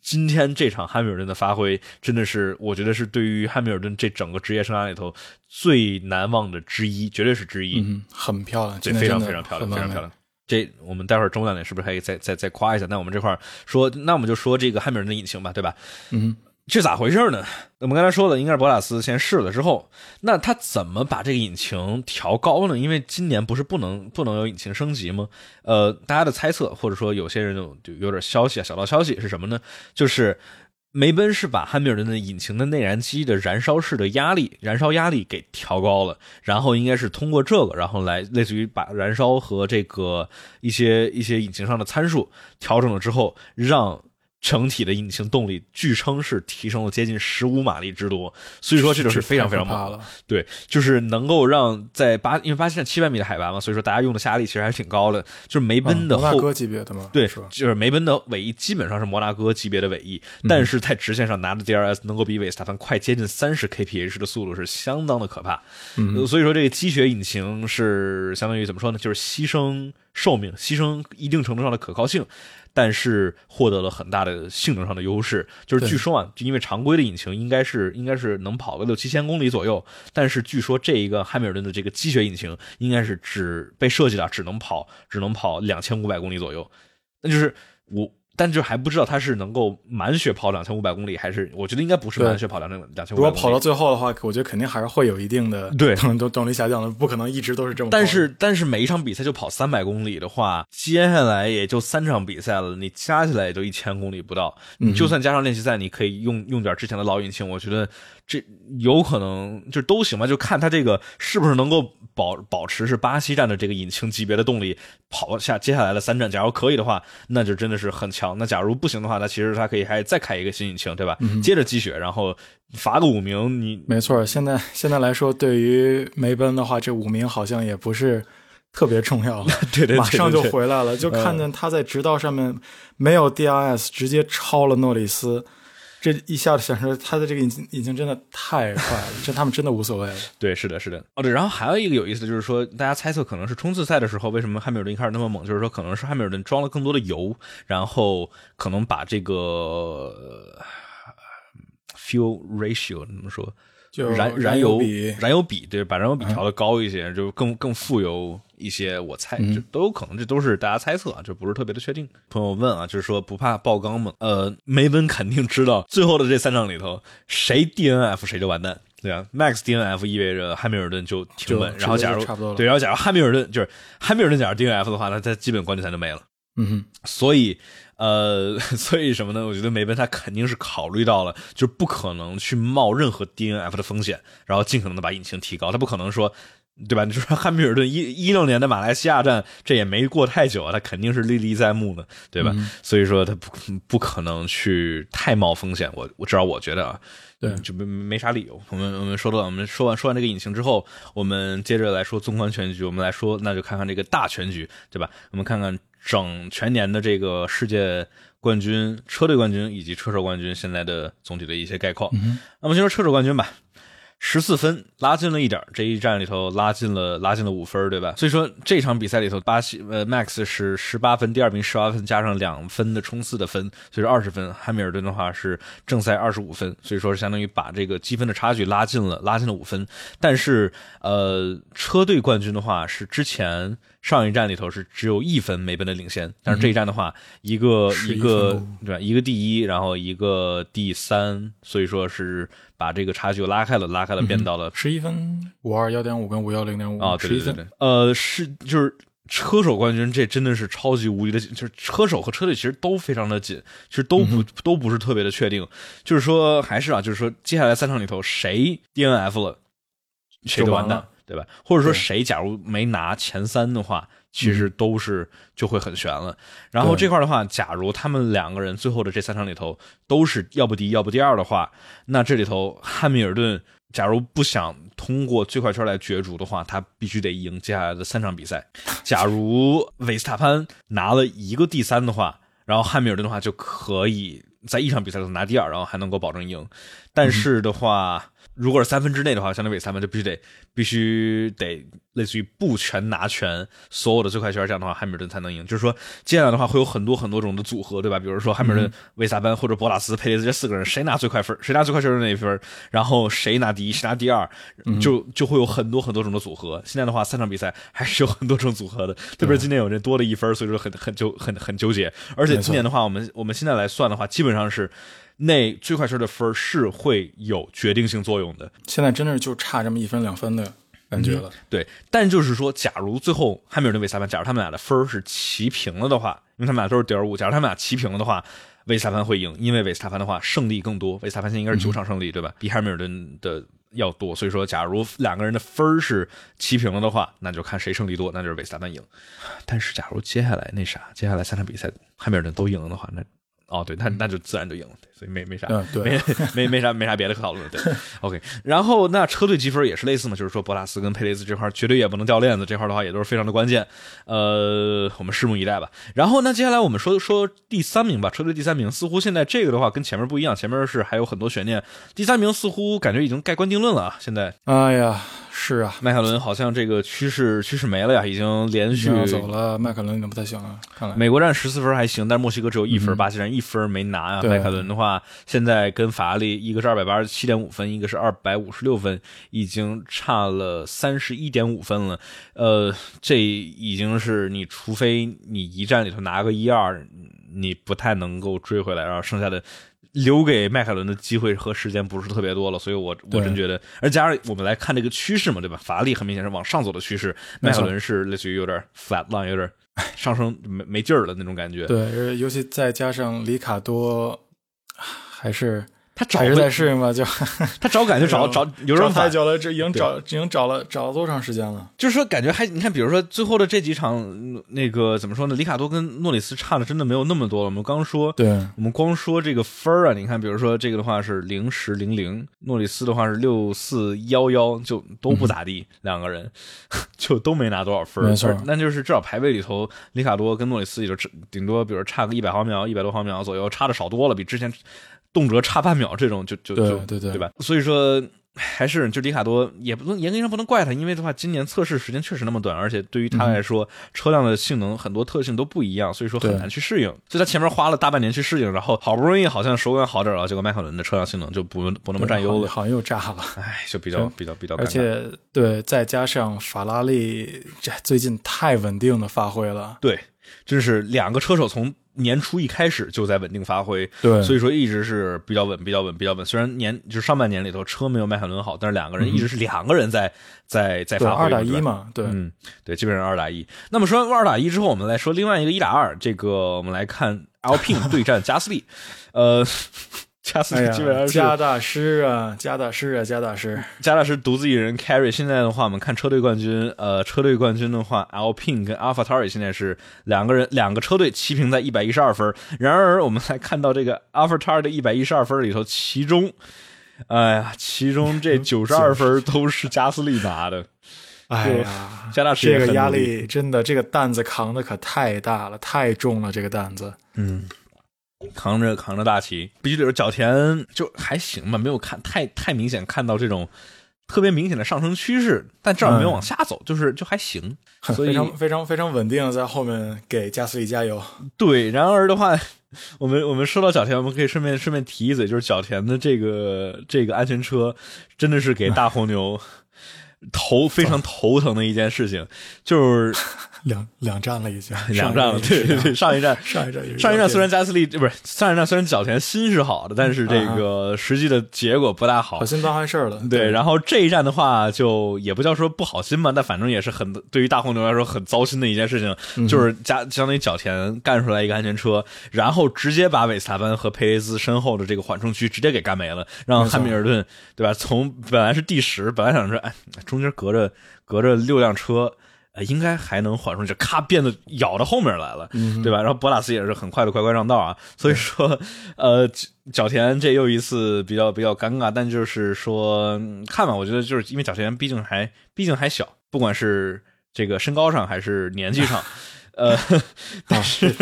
今天这场汉密尔顿的发挥真的是，我觉得是对于汉密尔顿这整个职业生涯里头最难忘的之一，绝对是之一。嗯，很漂亮，这非常非常漂亮，非常漂亮。这我们待会儿中段点是不是可以再再再夸一下？那我们这块儿说，那我们就说这个汉密尔顿的引擎吧，对吧？嗯。这咋回事呢？我们刚才说的应该是博塔斯先试了之后，那他怎么把这个引擎调高呢？因为今年不是不能不能有引擎升级吗？呃，大家的猜测或者说有些人就就有点消息啊，小道消息是什么呢？就是梅奔是把汉密尔顿的引擎的内燃机的燃烧室的压力、燃烧压力给调高了，然后应该是通过这个，然后来类似于把燃烧和这个一些一些引擎上的参数调整了之后，让。整体的引擎动力据称是提升了接近十五马力之多，所以说这就是非常非常猛的。对，就是能够让在巴，因为巴西站七百米的海拔嘛，所以说大家用的下压力其实还是挺高的。就是梅奔的后哥级别的嘛，对，就是梅奔的尾翼基本上是摩纳哥级别的尾翼，但是在直线上拿着 DRS 能够比韦斯塔潘快接近三十 kph 的速度是相当的可怕。嗯，所以说这个积雪引擎是相当于怎么说呢？就是牺牲寿命，牺牲一定程度上的可靠性。但是获得了很大的性能上的优势，就是据说啊，就因为常规的引擎应该是应该是能跑个六七千公里左右，但是据说这一个汉密尔顿的这个积雪引擎应该是只被设计了只能跑只能跑两千五百公里左右，那就是我。但就还不知道他是能够满血跑两千五百公里，还是我觉得应该不是满血跑两千两千。如果跑到最后的话，我觉得肯定还是会有一定的对 [laughs] 动动力下降的，不可能一直都是这么。但是但是每一场比赛就跑三百公里的话，接下来也就三场比赛了，你加起来也就一千公里不到。你就算加上练习赛，你可以用用点之前的老引擎，我觉得这有可能就都行吧，就看他这个是不是能够保保持是巴西站的这个引擎级别的动力跑下接下来的三站。假如可以的话，那就真的是很强。那假如不行的话，那其实他可以还再开一个新引擎，对吧？接着积雪，然后罚个五名。你没错，现在现在来说，对于梅奔的话，这五名好像也不是特别重要，[laughs] 对对，马上就回来了。就看见他在直道上面没有 DRS，直接超了诺里斯。这一下子想说他的这个引擎引擎真的太快了，这他们真的无所谓了。对，是的，是的。哦，对，然后还有一个有意思的就是说，大家猜测可能是冲刺赛的时候，为什么汉密尔顿一开始那么猛，就是说可能是汉密尔顿装了更多的油，然后可能把这个呃 fuel ratio 怎么说？就燃燃油比燃油比，对，把燃油比调的高一些，就更更富有一些。我猜这都有可能，这都是大家猜测啊，这不是特别的确定。朋友问啊，就是说不怕爆缸吗？呃，梅奔肯定知道，最后的这三场里头，谁 DNF 谁就完蛋，对啊，Max DNF 意味着汉密尔顿就停稳，然后假如对，然后假如汉密尔顿就是汉密尔顿假如 DNF 的话，那他基本冠军赛就没了。嗯哼，所以，呃，[laughs] 所以什么呢？我觉得梅奔他肯定是考虑到了，就是不可能去冒任何 DNF 的风险，然后尽可能的把引擎提高。他不可能说，对吧？你说汉密尔顿一一六年的马来西亚站，这也没过太久啊，他肯定是历历在目的，对吧？所以说他不不可能去太冒风险。我我至少我觉得啊，对就没没啥理由。我们我们说到我们说完说完这个引擎之后，我们接着来说纵观全局。我们来说，那就看看这个大全局，对吧？我们看看整全年的这个世界冠军、车队冠军以及车手冠军现在的总体的一些概况。那么先说车手冠军吧。十四分拉近了一点，这一战里头拉近了拉近了五分，对吧？所以说这场比赛里头，巴西呃 Max 是十八分，第二名十八分，加上两分的冲刺的分，所以说二十分。汉密尔顿的话是正赛二十五分，所以说是相当于把这个积分的差距拉近了，拉近了五分。但是呃，车队冠军的话是之前上一站里头是只有一分梅奔的领先，但是这一站的话，一个一个对吧？一个第一，然后一个第三，所以说是把这个差距拉开了，拉开了，变到了十一分五二幺点五跟五幺零点五啊，对对对对，呃，是就是车手冠军，这真的是超级无敌的紧，就是车手和车队其实都非常的紧，其实都嗯不、都不是特别的确定，就是说还是啊，就是说接下来三场里头谁 DNF 了，谁就完蛋对吧？或者说谁假如没拿前三的话。其实都是就会很悬了，然后这块的话，假如他们两个人最后的这三场里头都是要不第一要不第二的话，那这里头汉密尔顿假如不想通过最快圈来角逐的话，他必须得赢接下来的三场比赛。假如维斯塔潘拿了一个第三的话，然后汉密尔顿的话就可以在一场比赛里头拿第二，然后还能够保证赢。但是的话，如果是三分之内的话，相当于韦斯塔潘就必须得必须得类似于不全拿全所有的最快圈，这样的话汉密尔顿才能赢。就是说，接下来的话会有很多很多种的组合，对吧？比如说汉密尔顿、维萨班或者博拉斯、佩雷兹这四个人，谁拿最快分，谁拿最快圈的那一分，然后谁拿第一，谁拿第二，就就会有很多很多种的组合。现在的话，三场比赛还是有很多种组合的，特别是今年有这多了一分，所以说很很纠很很纠结。而且今年的话，我们我们现在来算的话，基本上是那最快圈的分是会有决定性作用的。现在真的是就差这么一分两分的感觉了。对，但就是说，假如最后汉密尔顿、维斯塔潘，假如他们俩的分是齐平了的话，因为他们俩都是点五，假如他们俩齐平了的话，维斯塔潘会赢，因为维斯塔潘的话胜利更多，维斯塔潘现在应该是九场胜利，对吧？比汉密尔顿的要多，所以说，假如两个人的分是齐平了的话，那就看谁胜利多，那就是维斯塔潘赢。但是假如接下来那啥，接下来三场比赛汉密尔顿都赢了的话，那哦，对，那那就自然就赢了，所以没没啥，嗯对没没没啥没啥别的可讨论的，对，[laughs] OK。然后那车队积分也是类似嘛，就是说博拉斯跟佩雷兹这块绝对也不能掉链子，这块的话也都是非常的关键，呃，我们拭目以待吧。然后那接下来我们说说第三名吧，车队第三名似乎现在这个的话跟前面不一样，前面是还有很多悬念，第三名似乎感觉已经盖棺定论了啊，现在哎呀，是啊，迈凯伦好像这个趋势趋势没了呀，已经连续走了，迈凯伦已经不太行了，看来。美国站十四分还行，但是墨西哥只有一分，巴西站一分没拿啊。迈凯伦的话，现在跟法拉利一个是二百八十七点五分，一个是二百五十六分，已经差了三十一点五分了。呃，这已经是你除非你一站里头拿个一二，你不太能够追回来，然后剩下的。留给迈凯伦的机会和时间不是特别多了，所以我我真觉得，而加上我们来看这个趋势嘛，对吧？法拉利很明显是往上走的趋势，迈凯伦是类似于有点 flat line，有点上升没没劲儿了那种感觉。对，呃尤其再加上里卡多，还是他找还是不在适应吧，就 [laughs] 他找感觉找找有找点晚，太久了，这已经找已经找了找了多长时间了？就是说感觉还你看，比如说最后的这几场，嗯那个怎么说呢？里卡多跟诺里斯差的真的没有那么多了。我们刚说，对，我们光说这个分儿啊，你看，比如说这个的话是零十零零，诺里斯的话是六四幺幺，就都不咋地，两个人 [laughs] 就都没拿多少分儿。没错那就是至少排位里头，里卡多跟诺里斯也就顶多，比如差个一百毫秒、一百多毫秒左右，差的少多了，比之前。动辄差半秒这种，就就就对对对吧？所以说。还是就里卡多也不能严格上不能怪他，因为的话，今年测试时间确实那么短，而且对于他来说，车辆的性能很多特性都不一样，所以说很难去适应。所以他前面花了大半年去适应，然后好不容易好像手感好点了，结果迈凯伦的车辆性能就不不那么占优了，好像又炸了，哎，就比较比较比较。而且对，再加上法拉利这最近太稳定的发挥了，对，真是两个车手从。年初一开始就在稳定发挥，对，所以说一直是比较稳，比较稳，比较稳。虽然年就是上半年里头车没有迈凯伦好，但是两个人一直是两个人在在在发挥。二打一嘛，对，嗯，对，基本上二打一。那么说完二打一之后，我们来说另外一个一打二。这个我们来看 Alpine 对战加斯利，呃。加斯利基本上是加大师啊，加大师啊，加大师，加大师独自一人 carry。现在的话，我们看车队冠军，呃，车队冠军的话，Alpine 跟 AlphaTauri 现在是两个人，两个车队齐平在一百一十二分。然而，我们来看到这个 AlphaTauri 的一百一十二分里头，其中，哎呀，其中这 [laughs] 九十二分都是加斯利拿的。哎呀，加大师这个压力真的，这个担子扛的可太大了，太重了，这个担子。嗯。扛着扛着大旗，必须得说角田就还行吧，没有看太太明显看到这种特别明显的上升趋势，但至少没有往下走，就是就还行，[laughs] 所以非常非常非常稳定的在后面给加斯利加油。对，然而的话，我们我们说到角田，我们可以顺便顺便提一嘴，就是角田的这个这个安全车真的是给大红牛头非常头疼的一件事情，就是。[laughs] 两两站了已经，[laughs] 两站了，对对对，上一站 [laughs] 上一站上一站虽然加斯利不是上一站虽然角田心是好的，但是这个实际的结果不大好，好心办坏事了。对，然后这一站的话，就也不叫说不好心吧，但反正也是很对于大红牛来说很糟心的一件事情，就是加相当于角田干出来一个安全车，然后直接把韦斯塔潘和佩雷兹身后的这个缓冲区直接给干没了，让汉密尔顿对吧？从本来是第十，本来想说哎中间隔着隔着六辆车。呃，应该还能缓冲，就咔变得咬到后面来了，对吧？然后博拉斯也是很快的乖乖让道啊，所以说，呃，角田这又一次比较比较尴尬，但就是说看吧，我觉得就是因为角田毕竟还毕竟还小，不管是这个身高上还是年纪上，呃，[laughs] 但是。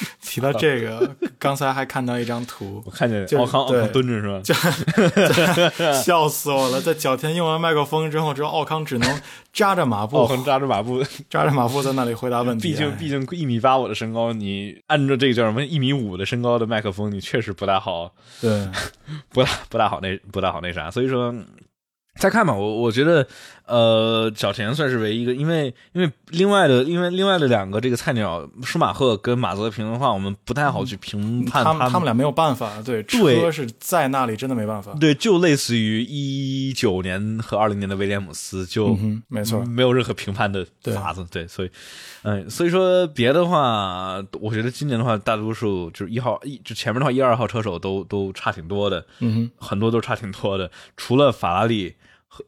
[laughs] 提到这个，刚才还看到一张图，我看见奥康奥康蹲着是吧？笑死我了！在角田用完麦克风之后，之后奥康只能扎着马步，奥康扎着马步，扎着马步在那里回答问题。毕竟毕竟一米八五的身高，你按照这个叫什么一米五的身高的麦克风，你确实不大好。对，[laughs] 不大不大好那不大好那啥，所以说。再看吧，我我觉得，呃，角田算是唯一一个，因为因为另外的，因为另外的两个这个菜鸟舒马赫跟马泽平的话，我们不太好去评判他们，他们。俩没有办法，对，车是在那里，真的没办法，对，就类似于一九年和二零年的威廉姆斯，就没错，没有任何评判的法子，对，所以，嗯，所以说别的话，我觉得今年的话，大多数就是一号一就前面的话一二号车手都都差挺多的，嗯，很多都差挺多的，除了法拉利。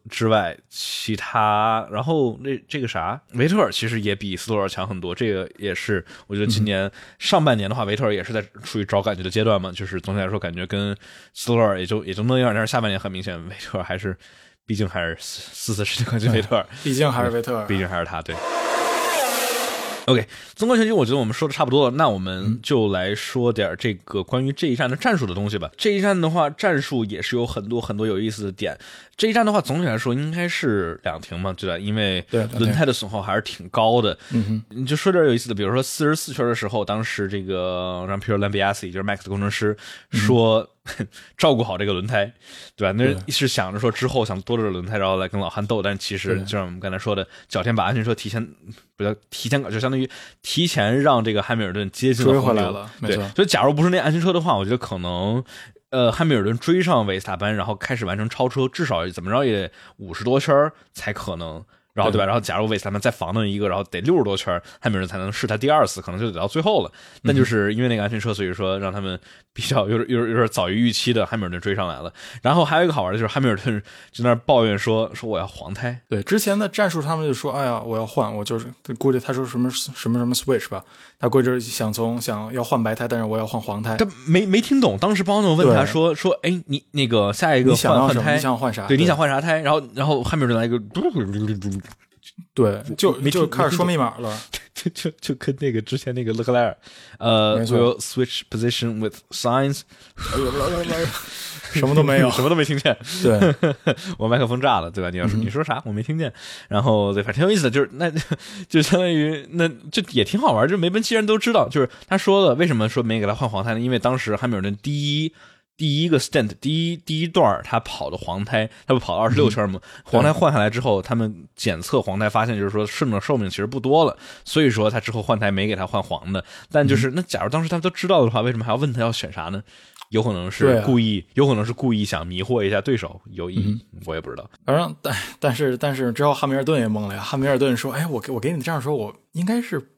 之外，其他，然后那这个啥，维特尔其实也比斯托尔强很多。这个也是，我觉得今年上半年的话，维特尔也是在处于找感觉的阶段嘛。就是总体来说，感觉跟斯托尔也就也就那样。但是下半年很明显，维特尔还是，毕竟还是四次世界冠军维特尔，毕竟还是维特尔，毕竟还是他，对。OK，综合全局，我觉得我们说的差不多了，那我们就来说点这个关于这一站的战术的东西吧。这一站的话，战术也是有很多很多有意思的点。这一站的话，总体来说应该是两停嘛，对吧？因为轮胎的损耗还是挺高的。嗯哼，你就说点有意思的，比如说四十四圈的时候，当时这个让 Pierre Lambiase，就是 Max 的工程师说。[laughs] 照顾好这个轮胎，对吧？那是想着说之后想多着轮胎，然后来跟老汉斗。但其实就像我们刚才说的，角田把安全车提前，不叫提前搞，就相当于提前让这个汉密尔顿接近回来了。对，所以假如不是那安全车的话，我觉得可能呃汉密尔顿追上维斯塔潘，然后开始完成超车，至少怎么着也得五十多圈才可能。然后对吧？然后假如维斯塔潘再防那一个，然后得六十多圈，汉密尔顿才能试他第二次，可能就得到最后了。那就是因为那个安全车，所以说让他们比较有点有点有点早于预期的汉密尔顿追上来了。然后还有一个好玩的就是汉密尔顿就那抱怨说说我要黄胎。对，之前的战术他们就说，哎呀，我要换，我就是估计他说什么什么什么 switch 吧，他估计想从想要换白胎，但是我要换黄胎。他没没听懂，当时邦诺问他说说，哎，你那个下一个换换胎，你想换啥？对，你想换啥胎？然后然后汉密尔顿来一个。[laughs] 对，就没就开始说密码了。[laughs] 就就就跟那个之前那个勒克莱尔，呃，will switch position with signs，[laughs] 什么都没有什么都没听见，对，我麦克风炸了，对吧？你要嗯说、你说啥，我没听见。然后对，反正挺有意思的，就是那就相当于那就也挺好玩。就是梅奔既然都知道，就是他说了为什么说没给他换黄胎呢？因为当时汉密尔顿第一。第一个 stint，第一第一段他跑的黄胎，他不跑了二十六圈吗？黄胎换下来之后，他们检测黄胎发现，就是说剩的寿命其实不多了，所以说他之后换胎没给他换黄的。但就是、那假如当时他们都知道的话，为什么还要问他要选啥呢？有可能是啊故意，有可能是故意想迷惑一下对手，有意，我也不知道。反正但但是但是之后汉密尔顿也懵了呀。汉密尔顿说：“哎，我给我给你这样说，我应该是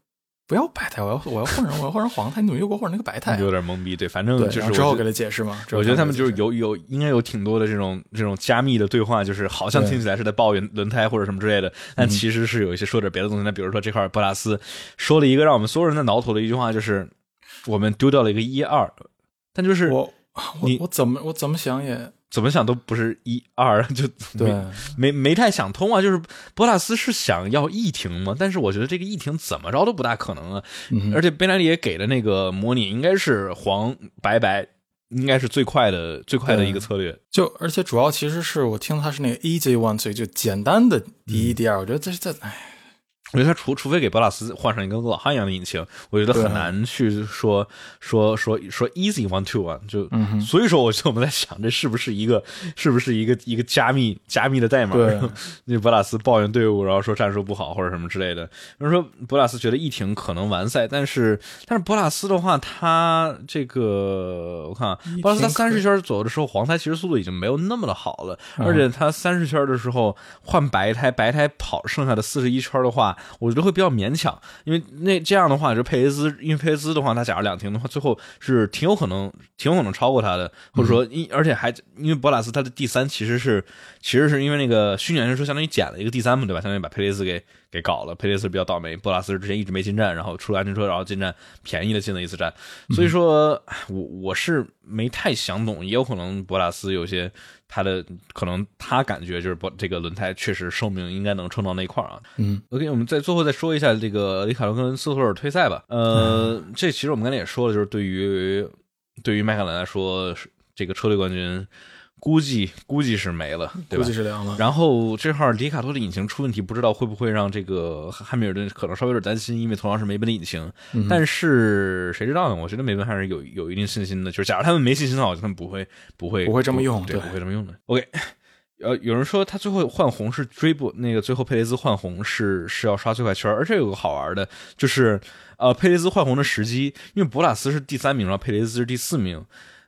不要白胎，我要我要换成我要换成黄胎，你怎么又给我换成那个白 [laughs] 胎啊？”有点懵逼，对，反正，就是然后之后给他解释嘛。我觉得他们就是有有应该有挺多的这种这种加密的对话，就是好像听起来是在抱怨轮胎或者什么之类的，但其实是有一些说点别的东西。那比如说这块博拉斯说了一个让我们所有人在挠头的一句话，就是我们丢掉了一个一二，但就是我我我怎么我怎么想也怎么想都不是一二，[laughs] 就对没没没太想通啊。就是博拉斯是想要议停吗，但是我觉得这个议停怎么着都不大可能啊。嗯而且贝莱利也给的那个模拟应该是黄白白，应该是最快的最快的一个策略。就而且主要其实是我听他是那个 easy one，所以就简单的第一、第二，我觉得这这哎，我觉得他除除非给博拉斯换上一个跟老汉一样的引擎，我觉得很难去说说说说 easy one two 啊，就、嗯所以说我就我们在想这是不是一个是不是一个一个加密加密的代码？对 [laughs] 那博拉斯抱怨队伍，然后说战术不好或者什么之类的。然后说博拉斯觉得一停可能完赛，但是但是博拉斯的话，他这个我看啊，博拉斯他三十圈左右的时候，黄胎其实速度已经没有那么的好了，嗯而且他三十圈的时候换白胎，白胎跑剩下的四十一圈的话，我觉得会比较勉强，因为那这样的话，就佩雷斯，因为佩雷斯的话，他假如两停的话，最后是挺有可能挺有可能超过他的，或者说因而且还因为博拉斯他的第三其实是其实是因为那个虚拟人说相当于减了一个第三嘛，对吧？相当于把佩雷斯给给搞了，佩雷斯比较倒霉，博拉斯之前一直没进站，然后出了安全车，然后进站便宜的进了一次站，所以说我我是没太想懂，也有可能博拉斯有些他的可能他感觉就是博这个轮胎确实寿命应该能撑到那一块儿啊。嗯，OK，我们再最后再说一下这个里卡罗跟斯托尔退赛吧。呃，这其实我们刚才也说了，就是对于对于迈凯伦来说，是这个车队冠军估计估计是没了，对吧估计？是凉了。然后这号里卡多的引擎出问题，不知道会不会让这个汉密尔顿可能稍微有点担心，因为同样是梅奔的引擎。嗯但是谁知道呢？我觉得梅奔还是有有一定信心的。就是假如他们没信心的话，我觉得他们不会不会不会这么用对，对不会这么用的。OK。呃，有人说他最后换红是追不那个最后佩雷兹换红是是要刷最快圈，而且有个好玩的，就是呃佩雷兹换红的时机，因为博拉斯是第三名，然后佩雷兹是第四名，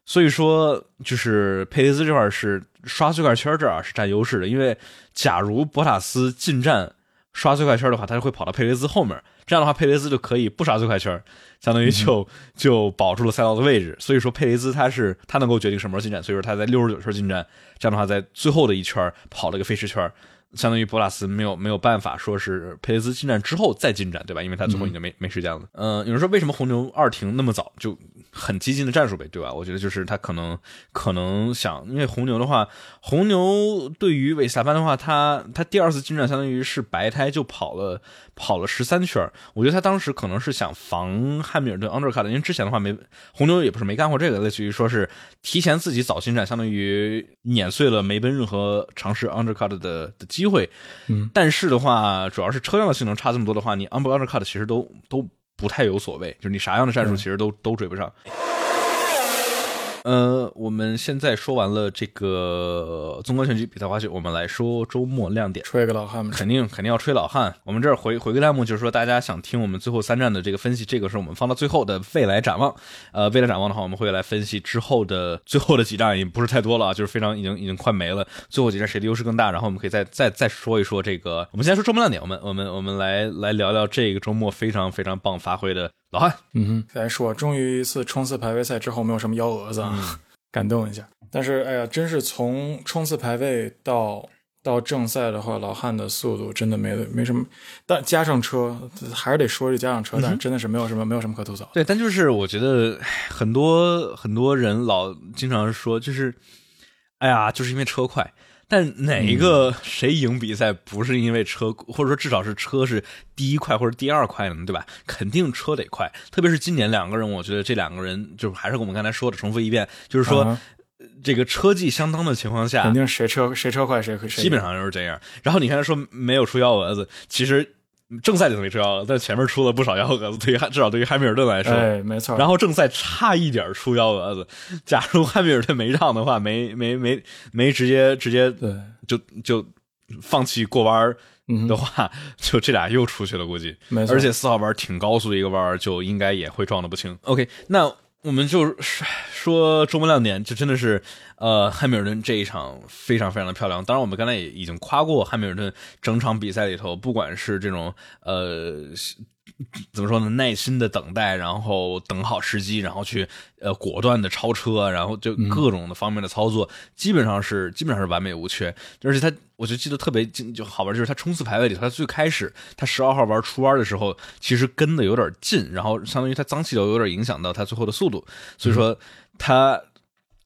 所以说就是佩雷兹这块是刷最快圈这儿啊是占优势的，因为假如博塔斯进站刷最快圈的话，他就会跑到佩雷兹后面，这样的话佩雷兹就可以不刷最快圈，相当于就、就保住了赛道的位置。所以说佩雷兹他是他能够决定什么时候进站，所以说他在六十九圈进站，这样的话在最后的一圈跑了个飞驰圈。相当于博拉斯没有没有办法说是佩雷兹进站之后再进站，对吧？因为他最后已经没、没时间了。嗯、有人说为什么红牛二停那么早就很激进的战术呗，对吧？我觉得就是他可能可能想，因为红牛的话，红牛对于韦斯塔潘的话，他他第二次进站相当于是白胎就跑了跑了十三圈，我觉得他当时可能是想防汉密尔顿 undercut 的，因为之前的话没红牛也不是没干过这个，类似于说是提前自己早进站，相当于碾碎了梅奔任何尝试 undercut 的的机会。嗯，但是的话，主要是车辆的性能差这么多的话，你 under undercut 其实都都不太有所谓，就是你啥样的战术其实都、都追不上。呃，我们现在说完了这个纵观全局比赛花絮，我们来说周末亮点。吹个老汉，肯定肯定要吹老汉。我们这儿回回个弹幕，就是说大家想听我们最后三站的这个分析，这个是我们放到最后的未来展望。呃，未来展望的话，我们会来分析之后的最后的几站，也不是太多了啊，就是非常已经已经快没了。最后几站谁的优势更大？然后我们可以再再再说一说这个。我们先说周末亮点，我们我们我们来来聊聊这个周末非常非常棒发挥的老汉。嗯哼，再说，终于一次冲刺排位赛之后没有什么幺蛾子啊，[laughs] 感动一下。但是哎呀，真是从冲刺排位到到正赛的话，老汉的速度真的没没什么，但加上车还是得说这加上车，但是真的是没有什么没有什么可吐槽。对，但就是我觉得很多很多人老经常说，就是，哎呀，就是因为车快。但哪一个谁赢比赛不是因为车，或者说至少是车是第一快或者第二快呢？对吧？肯定车得快。特别是今年两个人，我觉得这两个人就还是跟我们刚才说的重复一遍，就是说、啊这个车技相当的情况下肯，定谁车谁车快谁谁基本上就是这样。然后你刚才说没有出幺蛾子，其实正赛里头没吃幺蛾子，但前面出了不少幺蛾子。对于汉至少对于汉密尔顿来说，哎，没错。然后正赛差一点出幺蛾子。假如汉密尔顿没让的话，没没没没直接直接对，就就放弃过弯的，话，就这俩又出去了，估计。没错。而且四号弯挺高速的一个弯儿，就应该也会撞得不轻。OK，那我们就说说周末亮点，就真的是呃汉密尔顿这一场非常非常的漂亮。当然，我们刚才也已经夸过汉密尔顿整场比赛里头，不管是这种呃。怎么说呢？耐心的等待，然后等好时机，然后去呃果断的超车，然后就各种的方面的操作，基本上是基本上是完美无缺。而且他，我就记得特别就就好玩，就是他冲刺排位里头，他最开始他十二号玩出弯的时候，其实跟的有点近，然后相当于他脏气流有点影响到他最后的速度，所以说他。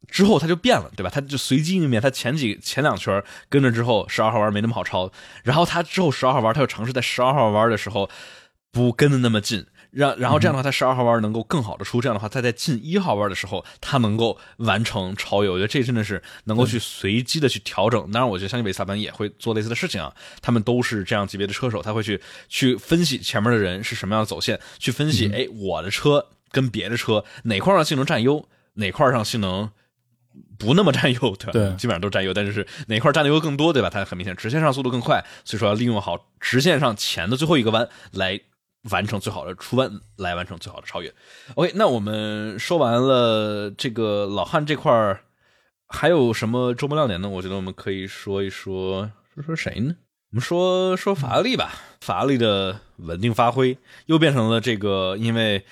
之后他就变了，对吧？他就随机应变，他前几前两圈跟着之后，十二号弯没那么好超，然后他之后十二号弯，他又尝试在十二号弯的时候不跟的那么近，让然后这样的话，他十二号弯能够更好的出，这样的话，他在进一号弯的时候，他能够完成超越。我觉得这真的是能够去随机的去调整。当然，我觉得相信维斯塔潘也会做类似的事情啊，他们都是这样级别的车手，他会去去分析前面的人是什么样的走线，去分析，哎，我的车跟别的车哪块上性能占优，哪块上性能。不那么占优，对吧？对基本上都占优，但是哪块占的优更多，对吧？它很明显，直线上速度更快，所以说要利用好直线上前的最后一个弯来完成最好的出弯，来完成最好的超越。OK，那我们说完了这个老汉这块儿，还有什么周末亮点呢？我觉得我们可以说一说，说说谁呢？我们说说法拉利吧，法拉利的稳定发挥又变成了这个，因为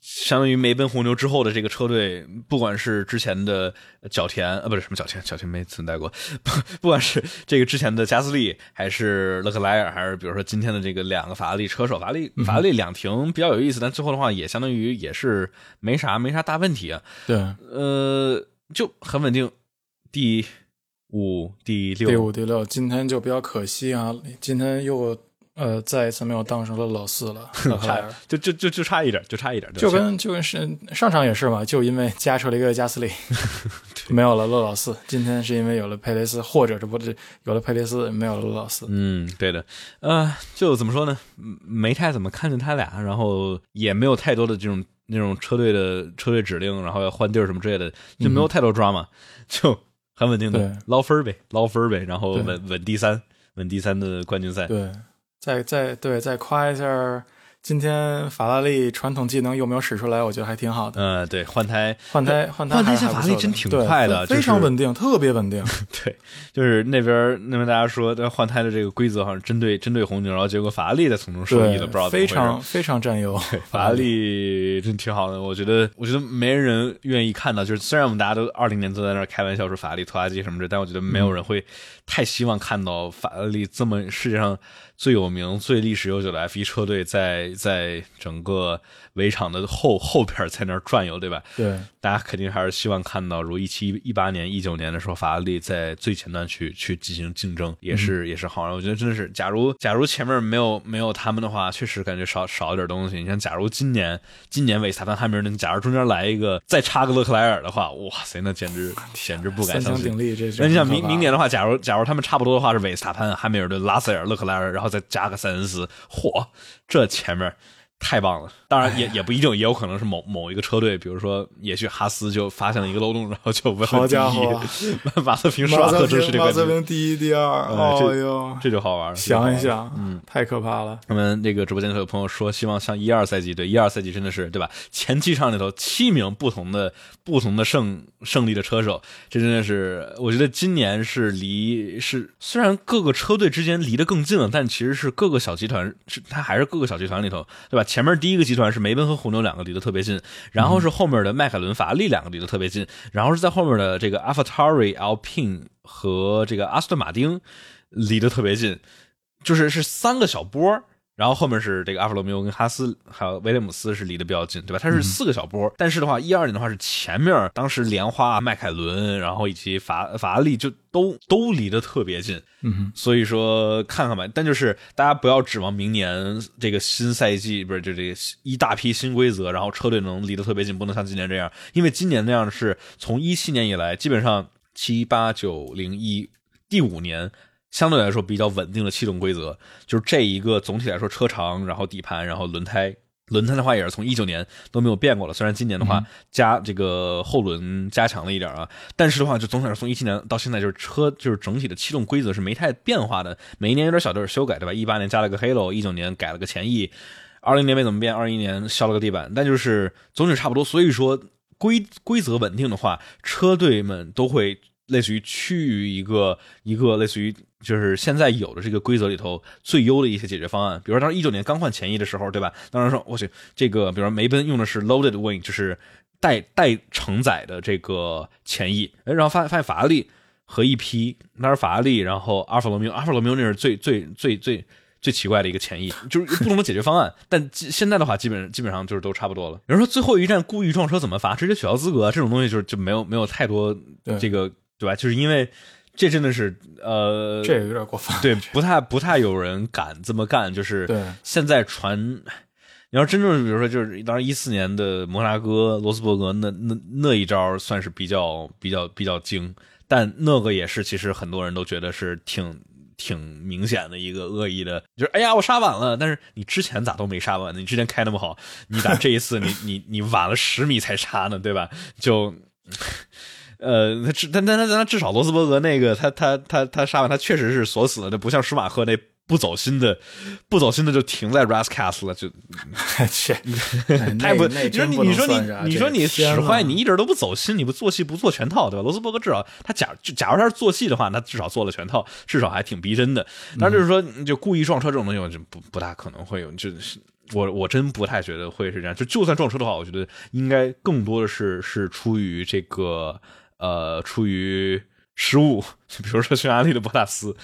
相当于梅奔红牛之后的这个车队，不管是之前的角田，啊，不是什么角田，角田没存在过，不 [laughs] 不管是这个之前的加斯利，还是勒克莱尔，还是比如说今天的这个两个法拉利车手，法拉利法拉利两停比较有意思，但最后的话也相当于也是没啥没啥大问题啊，对，呃，就很稳定，第五、第六、第五、第六，今天就比较可惜啊，今天又呃再一次没有当上了老四了。[laughs] 就就就就差一点，就差一点，就跟就跟是上场也是嘛，就因为加出了一个加斯利，[laughs] 没有了勒老四。今天是因为有了佩雷斯，或者是不是有了佩雷斯，没有了勒老四。嗯，对的，呃，就怎么说呢，嗯没太怎么看见他俩，然后也没有太多的这种那种车队的车队指令，然后要换地儿什么之类的，就没有太多 drama，、就很稳定的捞分儿呗，捞分儿呗，然后稳稳第三，稳第三的冠军赛。对，再再对再夸一下，今天法拉利传统技能有没有使出来，我觉得还挺好的。嗯、对，换胎，换胎换胎换胎下法拉利真挺快的非常稳定，特别稳定。[laughs] 对，就是那边那边大家说，这换胎的这个规则好像针对针对红牛，然后结果法拉利在从中受益了，不知道，非常非常占优。[laughs] 法拉利真挺好的，我觉得，我觉得没人愿意看到。就是虽然我们大家都二零年都在那儿开玩笑说法拉利拖拉机什么的，但我觉得没有人会太希望看到法拉利这么世界上最有名、最历史悠久的 F 1车队在在整个围场的后 [laughs] 后边在那儿转悠，对吧？对，大家肯定还是希望看到，如一七一八年、一九年的时候，法拉利在最前端去去进行竞争，也是、也是好。我觉得真的是，假如假如前面没有没有他们的话，确实感觉少少了点东西。你像，假如今年今年维斯塔潘、汉密尔顿，假如中间来一个再插个勒克莱尔的话，哇塞，那简直简直不敢相信那你想明明年的话，假如假如他们差不多的话是维斯塔潘、汉密尔顿、拉塞尔、勒克莱尔，然后再加个塞恩斯，嚯，这前面太棒了！当然也 [laughs] 也不一定，也有可能是某某一个车队，比如说也许哈斯就发现了一个漏洞，然后就稳好稳第家伙一，[laughs] 马瑟平、施瓦马泽特正式平马泽平第一、第二，呃这哦呦，这就好玩了。想一。想，嗯，太可怕了。我们这个直播间有朋友说，希望像一二赛季，对一二赛季真的是对吧？前七场里头七名不同的不同的胜胜利的车手，这真的是我觉得今年是离是虽然各个车队之间离得更近了，但其实是各个小集团是它还是各个小集团里头对吧？前面第一个集团是梅奔和红牛两个离得特别近，然后是后面的迈凯伦、法拉利两个离得特别近，然后是在后面的这个 a l f a t a r i Alpine 和这个阿斯顿马丁离得特别近，就是是三个小波然后后面是这个阿弗罗缪跟哈斯，还有威廉姆斯是离得比较近，对吧？它是四个小波，但是的话，一二年的话是前面当时莲花、迈凯伦，然后以及法法拉利就都都离得特别近，嗯所以说看看吧。但就是大家不要指望明年这个新赛季不是就这个一大批新规则，然后车队能离得特别近，不能像今年这样，因为今年那样是从一七年以来，基本上七八九零一第五年。相对来说比较稳定的气动规则，就是这一个总体来说车长，然后底盘，然后轮胎，轮胎的话也是从一九年都没有变过了。虽然今年的话加这个后轮加强了一点啊，但是的话就总体来说从一七年到现在就是车就是整体的气动规则是没太变化的，每一年有点小点修改，对吧？一八年加了个 Halo，一九年改了个前翼，二零年没怎么变，二一年削了个地板，但就是总体差不多。所以说规规则稳定的话，车队们都会。类似于趋于一个一个类似于就是现在有的这个规则里头最优的一些解决方案，比如说当时一九年刚换前翼的时候，对吧？当时说我去这个，比如说梅奔用的是 loaded wing，就是带带承载的这个前翼，哎然后发现发现法拉利和一批，那是法拉利，然后阿尔法罗密欧，阿尔法罗密欧那是最最最最最奇怪的一个前翼，就是不同的解决方案。但现在的话，基本基本上就是都差不多了。有人说最后一站故意撞车怎么罚？直接取消资格，这种东西就是就没有没有太多这个。对吧？就是因为这真的是呃，这有点过分。对，不太不太有人敢这么干。就是现在传，你要真正比如说，就是当然一四年的摩纳哥、罗斯伯格那那那一招算是比较比较比较精，但那个也是其实很多人都觉得是挺挺明显的一个恶意的，就是哎呀我杀晚了，但是你之前咋都没杀晚呢？你之前开那么好，你咋这一次你 [laughs] 你你晚了十米才杀呢？对吧？就。呃，他至但但他他至少罗斯伯格那个他他他他杀完他确实是锁死了，这不像舒马赫那不走心的，不走心的就停在 Rascas 了，就 [laughs] 切，[laughs] 太不，你说你你说你你说你使坏，你一点都不走心，你不做戏不做全套，对吧？罗斯伯格至少他假就假如他是做戏的话，他至少做了全套，至少还挺逼真的。但就是说，就故意撞车这种东西，我就不不大可能会有，就是我我真不太觉得会是这样。就就算撞车的话，我觉得应该更多的是是出于这个。呃，出于失误，[laughs] 比如说匈牙利的博塔斯，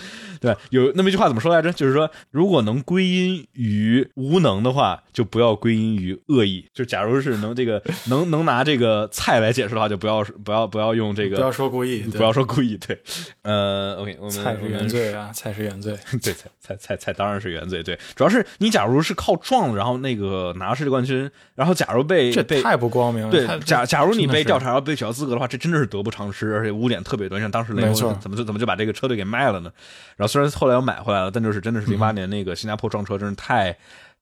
对有那么一句话怎么说来着？就是说，如果能归因于无能的话，就不要归因于恶意。就假如是能这个 [laughs] 能能拿这个菜来解释的话，就不要不要不要用这个，不要说故意，不要说故意。对，呃，OK，我们菜是原罪啊，菜是原罪。[laughs] 对，菜菜菜菜当然是原罪。对，主要是你假如是靠撞，然后那个拿世界冠军，然后假如被这太不光明了。对，假假如你被调查要被取消资格的话，这真的是得不偿失，而且污点特别多。像当时雷欧怎么就怎么就把这个车队给卖了呢？然后虽然后来又买回来了，但就是真的是零八年那个新加坡撞车，真是太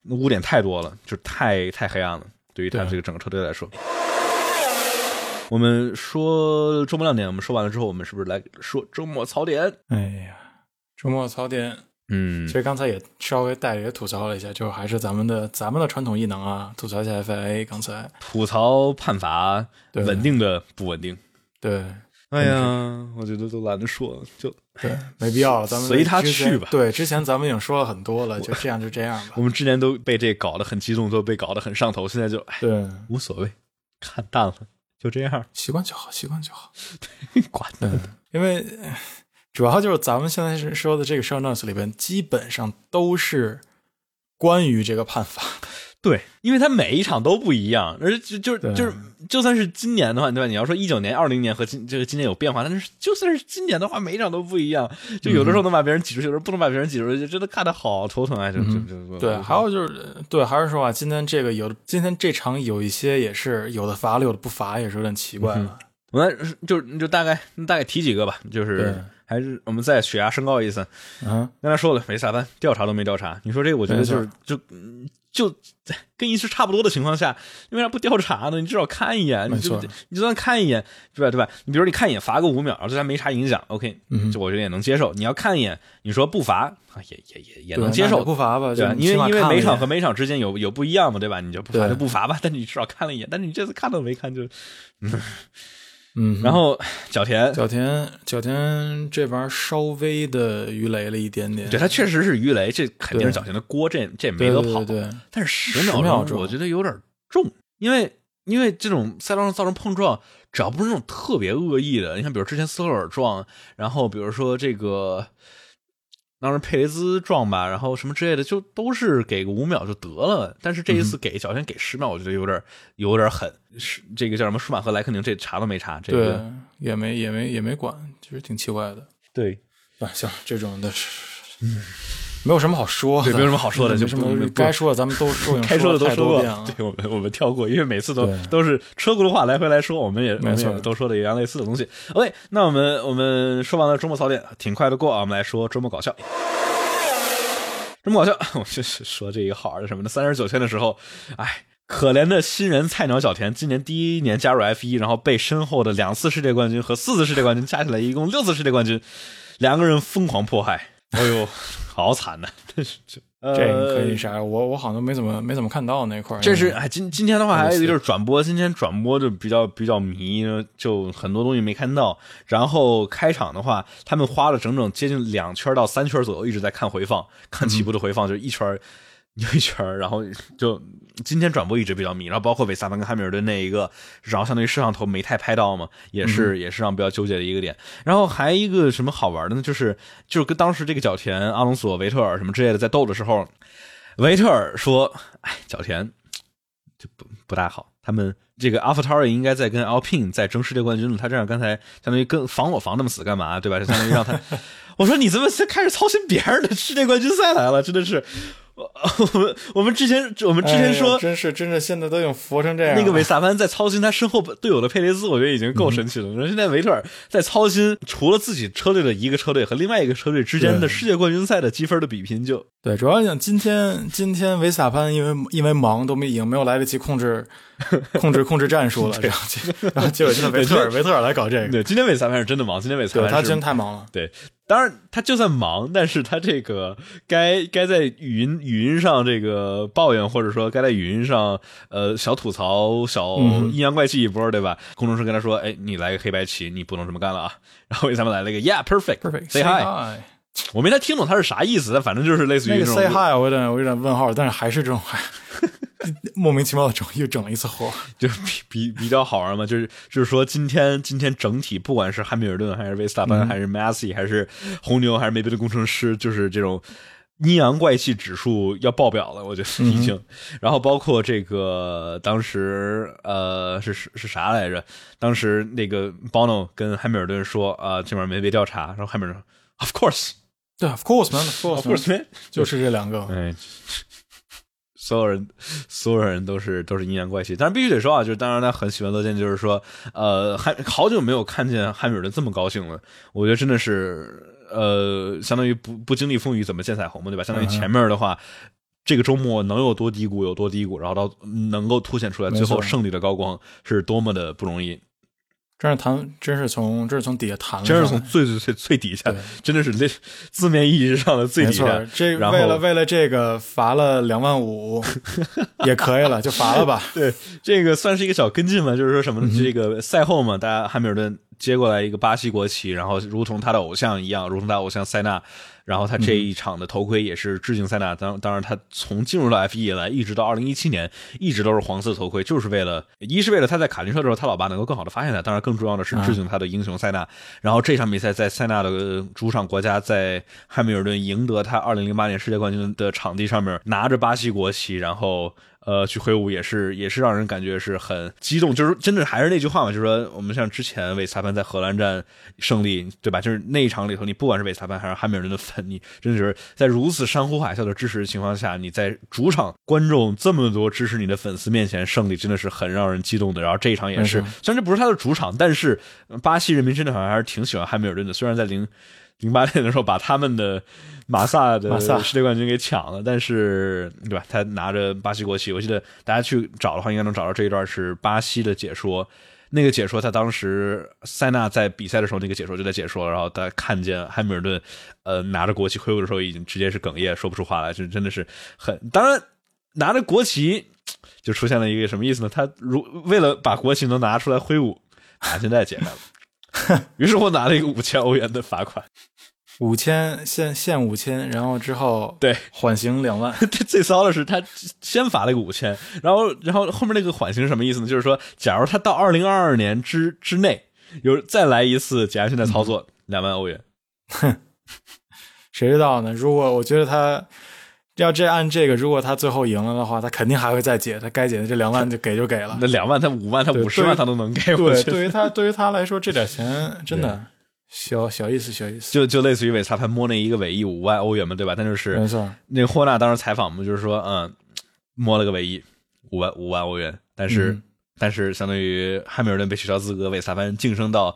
污点太多了，就是太太黑暗了。对于他这个整个车队来说，我们说周末亮点，我们说完了之后，我们是不是来说周末槽点？哎呀，周末槽点，嗯，其实刚才也稍微带着也吐槽了一下，就还是咱们的咱们的传统异能啊，吐槽一下 FIA。刚才吐槽判罚稳定的不稳定，对。哎呀，我觉得都懒得说了，就对，没必要了，咱们随他去吧。对，之前咱们已经说了很多了，就这样就这样吧。我们之前都被这搞得很激动，都被搞得很上头，现在就对无所谓，看淡了，就这样，习惯就好，习惯就好，[laughs] 管他的。因为主要就是咱们现在是说的这个 show notes 里边，基本上都是关于这个判罚。对，因为它每一场都不一样，而就就就是，就算是今年的话，对吧？你要说一九年、二零年和今这个今年有变化，但是就算是今年的话，每一场都不一样。就有的时候能把别人挤出去，有时候不能把别人挤出去，就真的看的好头疼啊！就就就对，还有就是对，还是说啊，今天这个有今天这场有一些也是有的罚了，有的不罚，也是有点奇怪了。我们就就大概大概提几个吧，就是还是我们再血压升高一次。嗯，刚才说了，没萨班调查都没调查，你说这个，我觉得就是就。就在跟一次差不多的情况下，你为啥不调查呢？你至少看一眼，你就你就算看一眼，对吧？对吧？你比如你看一眼，罚个五秒，对他没啥影响，OK，就我觉得也能接受。你要看一眼，你说不罚，也也也也能接受，不罚吧？对吧？因为因为每场和每场之间有有不一样嘛，对吧？你就不罚就不罚吧。但你至少看了一眼，但是你这次看都没看就。嗯，然后 [sighs] 角田，角田，角田这玩意儿稍微的鱼雷了一点点。对他确实是鱼雷，这肯定是角田的锅，这这没得跑。对，但是十秒钟，我觉得有点重，因为因为这种赛道上造成碰撞，只要不是那种特别恶意的，你像，比如之前斯科尔撞，然后比如说这个当时佩雷兹撞吧，然后什么之类的，就都是给个五秒就得了。但是这一次给小天给十秒，我觉得有点有点狠。是这个叫什么舒马赫莱克宁，这查都没查，这对个，也没也没也没管，其实挺奇怪的。对 [laughs] 啊，像，这种的，嗯，没有什么好说的，对，没有什么好说的，就没什么该说的咱们都说，[laughs] 该说的都说过。[laughs] 对，我们我们跳过，因为每次都都是车轱辘话来回来说，我们也没错都说的一样类似的东西。OK，那我们我们说完了周末槽点，挺快的过啊，我们来说周末搞笑。周末搞笑，[laughs] 我就是说这个好玩的什么呢？三十九天的时候，哎。可怜的新人菜鸟小田，今年第一年加入 F 一，然后被身后的两次世界冠军和四次世界冠军加起来一共六次世界冠军，两个人疯狂迫害，哎呦，好惨呐、真 [laughs] 是这呃这可以啥？我我好像没怎么没怎么看到那块儿。这是哎，今今天的话还有一个就是转播，今天转播就比较比较迷，就很多东西没看到。然后开场的话，他们花了整整接近两圈到三圈左右，一直在看回放，看起步的回放，就一圈又一圈，然后就今天转播一直比较迷。然后包括韦斯塔潘跟汉密尔顿那一个，然后相当于摄像头没太拍到嘛，也是、也是让比较纠结的一个点。然后还一个什么好玩的呢？就是就是跟当时这个角田、阿隆索、维特尔什么之类的在斗的时候，维特尔说：“哎，角田就不不大好。他们这个阿法 r i 应该在跟 Alpine 在争世界冠军了。他这样刚才相当于跟防我防那么死干嘛？对吧？就相当于让他，[laughs] 我说你怎么才开始操心别人的世界冠军赛来了？真的是，我 [laughs] 我们我们之前我们之前说、哎真是真是现在都已经佛成这样。那个维萨潘在操心他身后队友的佩雷斯，我觉得已经够神奇了。那、嗯现在维特尔在操心除了自己车队的一个车队和另外一个车队之间的世界冠军赛的积分的比拼就，对，主要讲今天今天维萨潘因为因为忙都没已经没有来得及控制 [laughs] 控制控制战术了，然后结然后结果现在维特尔维特尔来搞这个，对，今天韦萨潘是真的忙，今天韦萨潘是对他真太忙了。对，当然他就算忙，但是他这个该该在语音语音上这个抱怨，或者说该在语音上呃小吐槽、小嗯阴阳怪气一波，对吧？工程师跟他说：“哎，你来个黑白棋，你不能这么干了啊。[laughs] ”然后韦萨潘来了一个 Yeah perfect Perfect say hi，hi，我没太听懂他是啥意思，但反正就是类似于那种 say hi 我有点我有点问号，但是还是这种 [laughs] 莫名其妙的整又整了一次活。就比比比较好玩嘛，就是就是说今天今天整体不管是汉密尔顿还是维斯塔潘、还是 Massey 还是红牛还是梅奔的工程师，就是这种阴阳怪气指数要爆表了，我觉得已经。然后包括这个当时呃是是是啥来着？当时那个 Bono 跟汉密尔顿说啊、这边没被调查，然后汉密尔顿说 Of course 对，of course man，of course，course man，就是这两个。哎，所有人，所有人都是都是阴阳怪气。但是必须得说啊，就是当然他很喜欢乐见，就是说，呃，还好久没有看见汉密尔顿这么高兴了。我觉得真的是，呃，相当于不不经历风雨怎么见彩虹嘛，对吧？相当于前面的话。这个周末能有多低谷有多低谷，然后到能够凸显出来最后胜利的高光是多么的不容易，真是弹，真是从这是从底下弹了真，是从最最最最底下对，真的是那字面意义上的最底下。，这为了为了这个罚了两万五 [laughs] 也可以了，就罚了吧。对，这个算是一个小跟进嘛，就是说什么呢？这个赛后嘛，大家汉密尔顿接过来一个巴西国旗，然后如同他的偶像一样，如同他偶像塞纳，然后他这一场的头盔也是致敬塞纳。当当然，他从进入到 F 1来，一直到二零一七年，一直都是黄色头盔，就是为了一是为了他在卡丁车的时候，他老爸能够更好的发现他，当然更重要的是致敬他的英雄塞纳。然后这场比赛在塞纳的主场国家，在汉密尔顿赢得他二零零八年世界冠军的场地上面，拿着巴西国旗，然后。呃，去挥舞也是也是让人感觉是很激动，就是真的还是那句话嘛，就是说我们像之前韦斯塔潘在荷兰站胜利，对吧？就是那一场里头，你不管是韦斯塔潘还是汉密尔顿的粉，你真的是在如此山呼海啸的支持情况下，你在主场观众这么多支持你的粉丝面前胜利，真的是很让人激动的。然后这一场也是，虽然这不是他的主场，但是巴西人民真的好像还是挺喜欢汉密尔顿的，虽然在零。零八年的时候把他们的马萨的世界冠军给抢了，但是对吧？他拿着巴西国旗，我记得大家去找的话，应该能找到这一段是巴西的解说。那个解说，他当时塞纳在比赛的时候，那个解说就在解说，然后他看见汉密尔顿，呃，拿着国旗挥舞的时候，已经直接是哽咽，说不出话来，这真的是很。当然，拿着国旗就出现了一个什么意思呢？他如为了把国旗能拿出来挥舞，啊现在解开了，[laughs] 于是我拿了一个五千欧元的罚款。五千限限五千，然后之后对缓刑两万。这 [laughs] 最骚的是，他先罚了一个五千，然后然后后面那个缓刑是什么意思呢？就是说，假如他到二零二二年之之内有再来一次假性的操作，两、万欧元。哼谁知道呢？如果我觉得他要这按这个，如果他最后赢了的话，他肯定还会再解，他该解的这两万就给就给了。那两万，他五万，他五十万，他都能给我对，去。对于他对于他来说，这点钱真的小小意思，小意思。就就类似于韦萨潘摸那一个尾翼五万欧元嘛，对吧？但就是没错，那个霍纳当时采访嘛，就是说，嗯，摸了个尾翼五万五万欧元，但是、嗯但是相当于汉密尔顿被取消资格，韦萨潘晋升到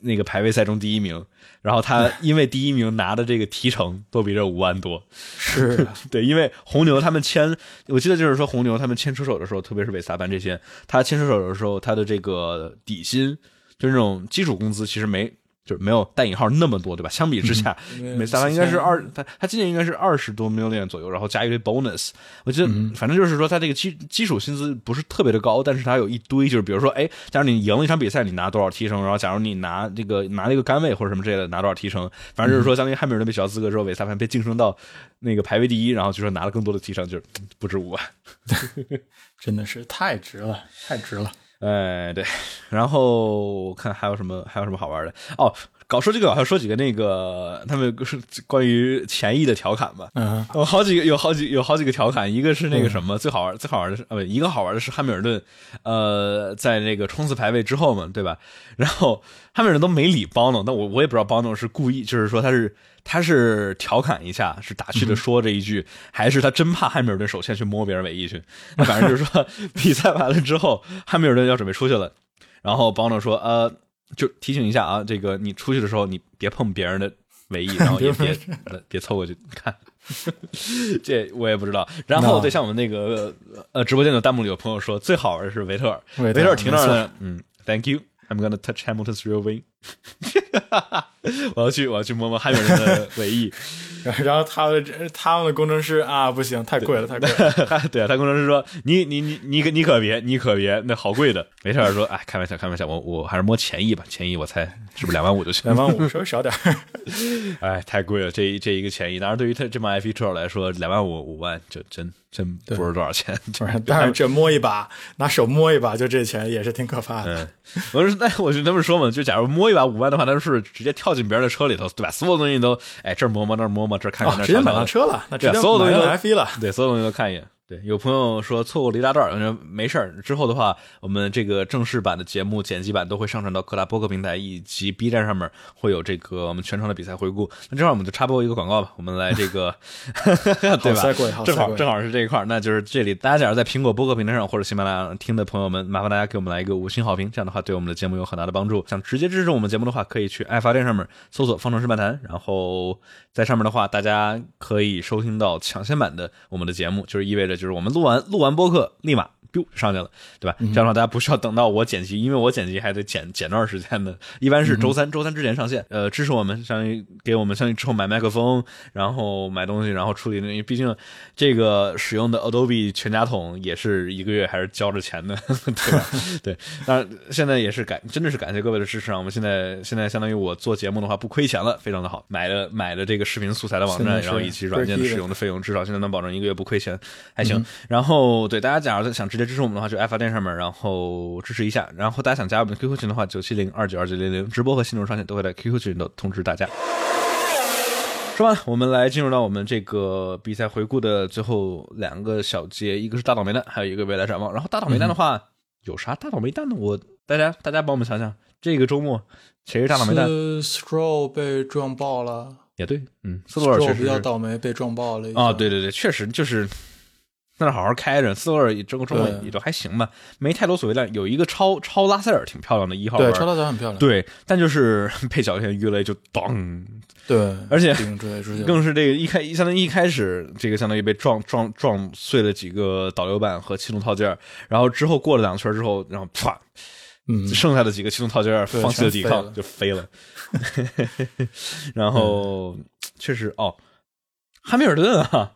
那个排位赛中第一名，然后他因为第一名拿的这个提成都比这五万多，是。[laughs] 对，因为红牛他们签，我记得就是说红牛他们签车手的时候，特别是韦萨班这些，他签车手的时候，他的这个底薪就是那种基础工资，其实没就是没有带引号那么多，对吧？相比之下，因为韦萨潘应该是二，他他今年应该是二十多 million 左右，然后加一堆 bonus。我觉得反正就是说他这个基基础薪资不是特别的高，但是他有一堆，就是比如说，哎，假如你赢了一场比赛，你拿多少提成，然后假如你拿这个拿了一个杆位或者什么之类的，拿多少提成，反正就是说，相当于汉密尔顿被取消资格之后，韦萨潘被晋升到那个排位第一，然后就说拿了更多的提成，就是嗯不止五万。[laughs] 真的是太值了，太值了。哎，对，然后我看还有什么还有什么好玩的哦。搞说这个，还要说几个那个他们是关于前翼的调侃吧。嗯，有好几个，有好几有好几个调侃，一个是那个什么、最好玩最好玩的是呃不，一个好玩的是汉密尔顿，呃，在那个冲刺排位之后嘛，对吧？然后汉密尔顿都没理邦诺，那我我也不知道邦诺是故意，就是说他是他是调侃一下，是打趣的说这一句，还是他真怕汉密尔顿首先去摸别人尾翼去？那反正就是说比赛完了之后，汉密尔顿要准备出去了，然后邦诺说呃。就提醒一下啊，这个你出去的时候，你别碰别人的尾翼，[laughs] 然后也别呃别凑过去看。这我也不知道。然后对，像我们那个呃直播间的弹幕里有朋友说，最好玩的是维特尔，维维特尔停那儿没呢，嗯，Thank you。I'm gonna touch Hamilton's rear wing [laughs] 。我要去，我要去摸摸汉密尔顿的尾翼。 然后他们的他们的工程师啊，不行，太贵了，太贵了。[laughs] 对啊，他工程师说：“你你你你可你可别，你可别，那好贵的。”维特尔说：“哎，开玩笑，开玩笑，我我还是摸前翼吧，前翼我猜是不是两万五就行？两万五 [laughs] 稍微少点儿，[laughs] 哎，太贵了，这一这一个前翼，当然对于他这帮 F 1车手来说，两万五五万就真真不是多少钱。不是，但是这摸一把，拿手摸一把，就这钱也是挺可怕的。嗯，我说那我就这么说嘛，就假如摸一把五万的话，那是直接跳进别人的车里头，对吧？所有东西都哎这儿摸摸那儿摸摸，看看哦，那儿直接买瞧瞧上车了，那直接所有东西都 F 一了。对，所有东西都看一眼。对，有朋友说错过了一大段，说没事儿。之后的话，我们这个正式版的节目剪辑版都会上传到各大播客平台以及 B 站上面，会有这个我们全程的比赛回顾。那正好我们就插播一个广告吧，我们来这个 [laughs] [laughs] 对吧？正好正好是这一块儿，那就是这里大家假如在苹果播客平台上或者喜马拉雅上听的朋友们，麻烦大家给我们来一个五星好评，这样的话对我们的节目有很大的帮助。想直接支持我们节目的话，可以去爱发电上面搜索“方程式漫谈”，然后在上面的话，大家可以收听到抢先版的我们的节目，就是意味着就是我们录完录完播客立马。Biu 上去了，对吧？这样的话，大家不需要等到我剪辑，因为我剪辑还得剪剪段时间的，一般是周三，周三之前上线。呃，支持我们，相当于给我们相当于之后买麦克风，然后买东西，然后处理那，因为毕竟这个使用的 Adobe 全家桶也是一个月还是交着钱的，[laughs] 对吧？[laughs] 对，当然现在也是感，真的是感谢各位的支持啊！我们现在现在相当于我做节目的话不亏钱了，非常的好。买了买了这个视频素材的网站，然后以及软件的使用的费用，至少现在能保证一个月不亏钱，还行。然后对大家假如想直接支持我们的话，就爱发电上面，然后支持一下。然后大家想加入我们的 QQ 群的话，九七零二九二九零零直播和新内容上线都会在 QQ 群里头通知大家。说完，我们来进入到我们这个比赛回顾的最后两个小节，一个是大倒霉蛋，还有一个未来展望。然后大倒霉蛋的话，有啥大倒霉蛋呢？我大家大家帮我们想想，这个周末谁是大倒霉蛋？是 Stroll 被撞爆了也对，嗯，斯托尔确，Stroll 比较倒霉，被撞爆了。啊，对，对对，确实就是在那好好开着，斯托尔这个周末对也就还行吧，没太多所谓的。有一个超超拉塞尔挺漂亮的一号对，弯超大脚很漂亮。对，但就是 [laughs] 被小天鱼雷就当，对，而且更是这个一开相当于一开始这个相当于被撞撞撞碎了几个导流板和气动套件，然后之后过了两圈之后，然后啪，嗯，剩下的几个气动套件放弃了抵抗就飞了，[laughs] 然后确实哦，汉密尔顿啊。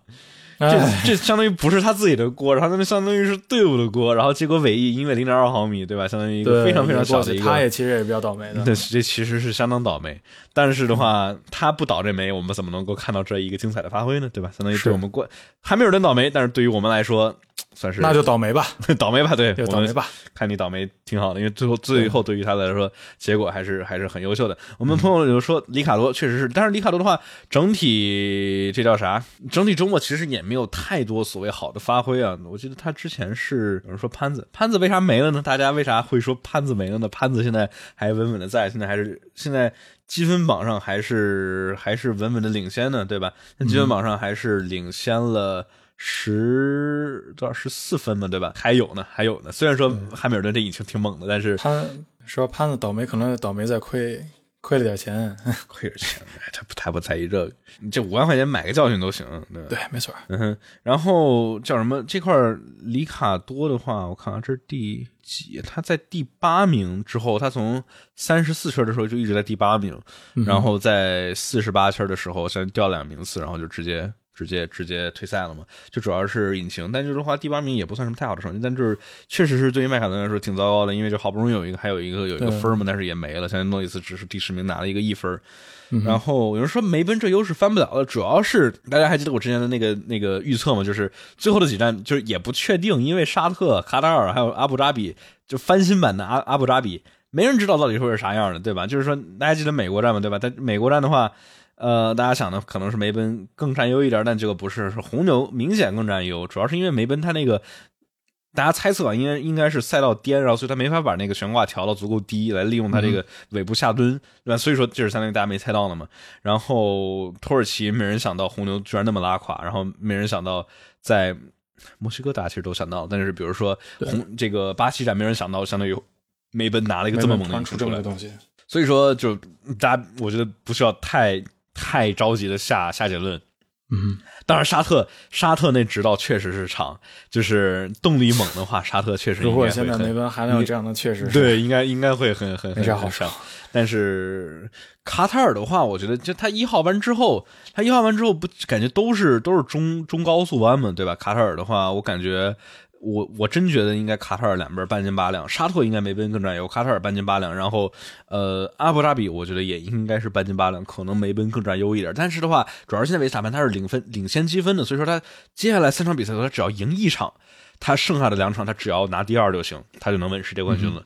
这哎这相当于不是他自己的锅，然后那相当于是队伍的锅，然后结果尾翼因为零点二毫米，对吧？相当于一个非常非常小的一个，他也其实也比较倒霉的。对，这其实是相当倒霉。但是的话，他不倒这霉，我们怎么能够看到这一个精彩的发挥呢？对吧？相当于对我们过还没有人倒霉，但是对于我们来说，算是那就倒霉吧，[laughs] 倒霉吧，对，就倒霉吧。看你倒霉挺好的，因为最后最后对于他来说，结果还是还是很优秀的。我们朋友有说里卡多确实是，但是里卡多的话，整体这叫啥？整体周末其实也没有太多所谓好的发挥啊。我记得他之前是有人说潘子，潘子为啥没了呢？大家为啥会说潘子没了呢？潘子现在还稳稳的在，现在还是现在积分榜上还是还是稳稳的领先呢，对吧？那积分榜上还是领先了。十多少十四分嘛，对吧？还有呢，还有呢。虽然说汉密尔顿这引擎挺猛的，但是潘说潘子倒霉，可能倒霉在亏亏了点钱，[laughs] 亏点钱，他不他不在意这个，这五万块钱买个教训都行，对对，没错。嗯哼，然后叫什么？这块里卡多的话，我看看这是第几？他在第八名之后，他从三十四圈的时候就一直在第八名，然后在四十八圈的时候先掉两名次，然后就直接。直接直接退赛了嘛？就主要是引擎，但就是话第八名也不算什么太好的成绩，但就是确实是对于迈凯伦来说挺糟糕的，因为就好不容易有一个还有一个有一个分嘛，但是也没了。现在诺伊斯只是第十名拿了一个一分，然后有人说梅奔这优势翻不了了，主要是大家还记得我之前的那个那个预测吗？就是最后的几站就是也不确定，因为沙特、卡塔尔还有阿布扎比就翻新版的阿阿布扎比，没人知道到底会是啥样的，对吧？就是说大家记得美国站嘛？对吧？但美国站的话。呃，大家想的可能是梅奔更占优一点，但这个不是，是红牛明显更占优。主要是因为梅奔它那个，大家猜测啊，应该应该是赛道颠，然后所以他没法把那个悬挂调到足够低，来利用它这个尾部下蹲，对吧？所以说这是相当于大家没猜到的嘛。然后土耳其没人想到红牛居然那么拉垮，然后没人想到在墨西哥大家其实都想到，但是比如说红这个巴西站没人想到，相当于梅奔拿了一个这么猛的出来的东西。所以说就大家我觉得不需要太。太着急的下下结论，嗯，当然沙特沙特那直道确实是长，就是动力猛的话，[laughs] 沙特确实如果现在梅奔还能有这样的，确实对，应该应该会很很很好上。但是卡塔尔的话，我觉得就他一号弯之后，他一号弯之后不感觉都是都是中中高速弯嘛，对吧？卡塔尔的话，我感觉。我我真觉得应该卡塔尔两边半斤八两，沙特应该梅奔更占优，卡塔尔半斤八两，然后呃阿布扎比我觉得也应该是半斤八两，可能梅奔更占优一点。但是的话，主要是现在维斯塔潘他是领分领先积分的，所以说他接下来三场比赛他只要赢一场，他剩下的两场他只要拿第二就行，他就能稳世界冠军了。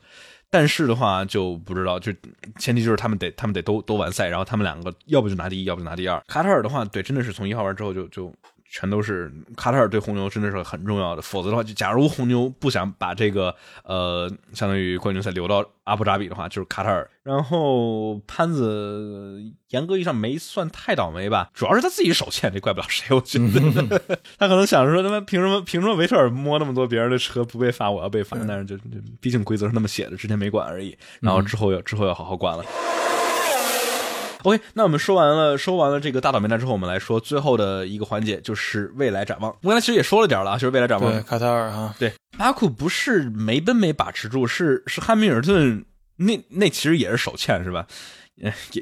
但是的话就不知道，就前提就是他们得他们得都都完赛，然后他们两个要不就拿第一，要不就拿第二。卡塔尔的话，对，真的是从一号玩之后就就。全都是卡塔尔对红牛真的是很重要的，否则的话，就假如红牛不想把这个呃，相当于冠军赛留到阿布扎比的话，就是卡塔尔。然后潘子严格意义上没算太倒霉吧，主要是他自己手欠，这怪不了谁。我觉得 [laughs] 他可能想着说，他妈凭什么凭什么维特尔摸那么多别人的车不被罚，我要被罚？但是就毕竟规则是那么写的，之前没管而已。然后之后要之后要好好管了。OK，那我们说完了，说完了这个大倒霉蛋之后，我们来说最后的一个环节，就是未来展望。我刚才其实也说了点了啊，就是未来展望。对，卡塔尔哈，对，巴库不是梅奔没把持住，是是汉密尔顿那那其实也是手欠是吧？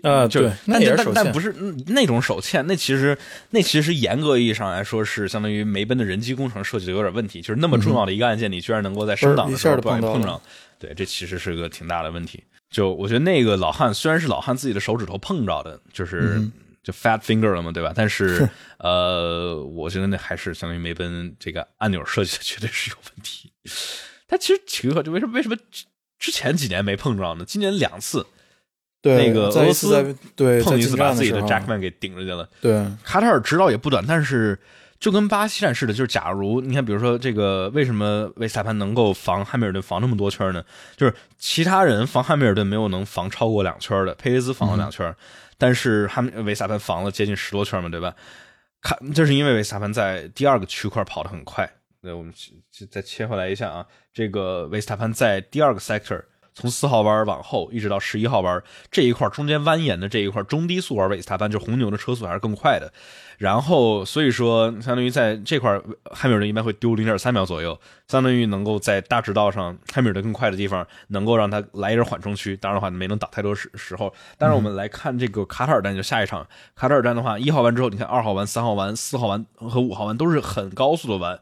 呃，就那也是手但不是那种手欠，那其实那其实严格意义上来说是相当于梅奔的人机工程设计的有点问题，就是那么重要的一个按键，你居然能够在升档的时候碰上，对，这其实是个挺大的问题。就我觉得那个老汉虽然是老汉自己的手指头碰着的，就是就 fat finger 了嘛，对吧？但是 [laughs] 呃，我觉得那还是相当于梅奔这个按钮设计的绝对是有问题。他其实奇怪，就为什么为什么之前几年没碰着呢？今年两次，对那个俄罗斯对碰一次把自己的 Jackman 给顶出去了。对，卡塔尔指导也不短，但是。就跟巴西站似的，就是假如你看，比如说这个，为什么维斯塔潘能够防汉密尔顿防那么多圈呢？就是其他人防汉密尔顿没有能防超过两圈的，佩雷兹防了两圈，但是汉维斯塔潘防了接近十多圈嘛，对吧？看，这是因为维斯塔潘在第二个区块跑得很快。那我们再切回来一下啊，这个维斯塔潘在第二个 sector。从四号弯往后一直到十一号弯这一块中间蜿蜒的这一块中低速弯，维斯塔潘就红牛的车速还是更快的。然后所以说，相当于在这块汉密尔顿一般会丢零点三秒左右，相当于能够在大直道上汉密尔顿更快的地方，能够让他来一点缓冲区。当然的话，没能打太多时时候。但是我们来看这个卡塔尔站，就下一场卡塔尔站的话，一号弯之后，你看二号弯、三号弯、四号弯和五号弯都是很高速的弯。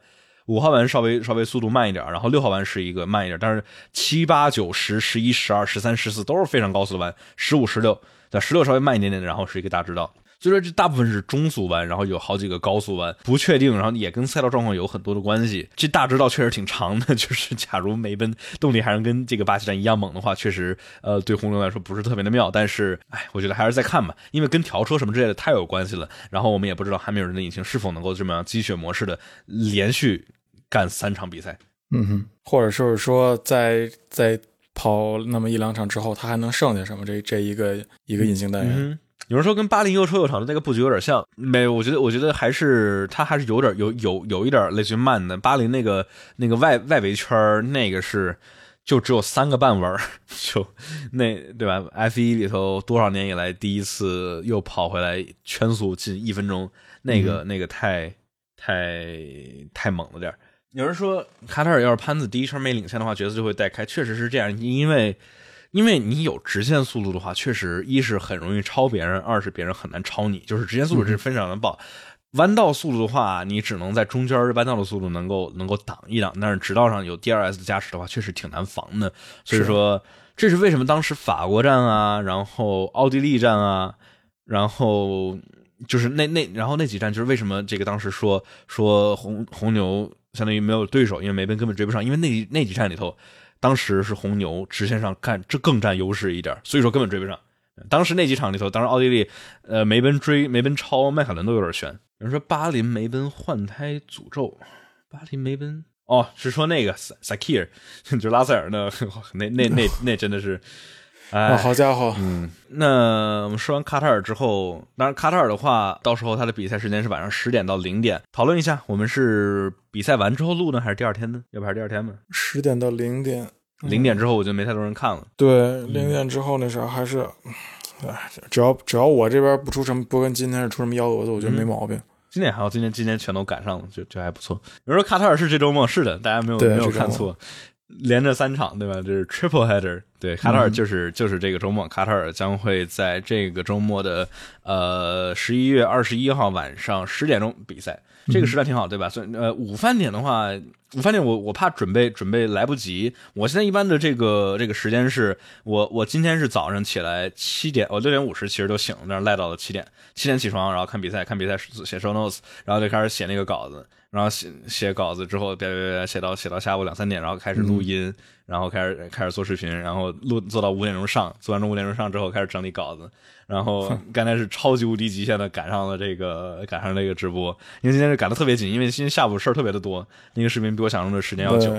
五号弯稍微稍微速度慢一点，然后六号弯是一个慢一点，但是七八九十十一十二十三十四都是非常高速的弯，十五十六，在十六稍微慢一点点的，然后是一个大直道。所以说这大部分是中速弯，然后有好几个高速弯，不确定，然后也跟赛道状况有很多的关系。这大直道确实挺长的，[laughs] 就是假如梅奔动力还能跟这个巴西站一样猛的话，确实呃对红牛来说不是特别的妙。但是哎，我觉得还是再看吧，因为跟调车什么之类的太有关系了。然后我们也不知道汉密尔顿的引擎是否能够这么样积雪模式的连续干三场比赛。嗯哼，或者就是说在在跑那么一两场之后，他还能剩下什么？这这一个一个隐形单元。嗯有人说跟巴林又臭又长的那个布局有点像，没？我觉得，我觉得还是他还是有点有有有一点类似于慢的。巴林那个那个外外围圈那个是就只有三个半弯 [laughs] 就那对吧？F 一里头多少年以来第一次又跑回来圈速近一分钟，那个、那个太太太猛了点有人说卡塔尔要是潘子第一圈没领先的话，角色就会带开，确实是这样，因为。因为你有直线速度的话，确实一是很容易超别人，二是别人很难超你。就是直线速度是非常难报，弯道速度的话，你只能在中间弯道的速度能够能够挡一挡，但是直道上有 DRS 的加持的话，确实挺难防的。所以说，这是为什么当时法国站啊，然后奥地利站啊，然后就是那那然后那几站，就是为什么这个当时说说红红牛相当于没有对手，因为梅奔根本追不上，因为那那几站里头。当时是红牛直线上干，这更占优势一点，所以说根本追不上。当时那几场里头，当时奥地利，呃，梅奔追梅奔超迈凯伦都有点悬。有人说巴林梅奔换胎诅咒，巴林梅奔 [laughs] 哦，是说那个萨萨基尔，[laughs] 就拉塞尔那 [laughs] 那那那真的是，哎，好家伙，嗯，那我们说完卡塔尔之后，当然卡塔尔的话，到时候他的比赛时间是晚上十点到零点，讨论一下，我们是比赛完之后录呢，还是第二天呢？要不还是第二天吧？十点到零点，零点之后我觉得没太多人看了。对，零点之后那啥还是，哎，只要只要我这边不出什么，不跟今天是出什么幺蛾子，我觉得没毛病。今天还好，今天今天全都赶上了，就就还不错。有人说卡塔尔是这周末，是的，大家没有没有看错。连着三场，对吧？这是 triple header，对，卡塔尔就是就是这个周末，卡塔尔将会在这个周末的呃十一月二十一号晚上十点钟比赛，这个时段挺好，对吧？所以呃午饭点的话，午饭点我我怕准备准备来不及，我现在一般的这个这个时间是我我今天是早上起来七点，我六点五十其实就醒了，那赖到了七点，七点起床，然后看比赛，看比赛写 show notes，然后就开始写那个稿子。然后写写稿子之后，别别别写到写到下午两三点，然后开始录音，然后开始开始做视频，然后录做到五点钟上，做完钟五点钟上之后开始整理稿子，然后刚才是超级无敌极限的赶上了这个赶上这个直播，因为今天是赶的特别紧，因为今天下午事儿特别的多，那个视频比我想象中的时间要久。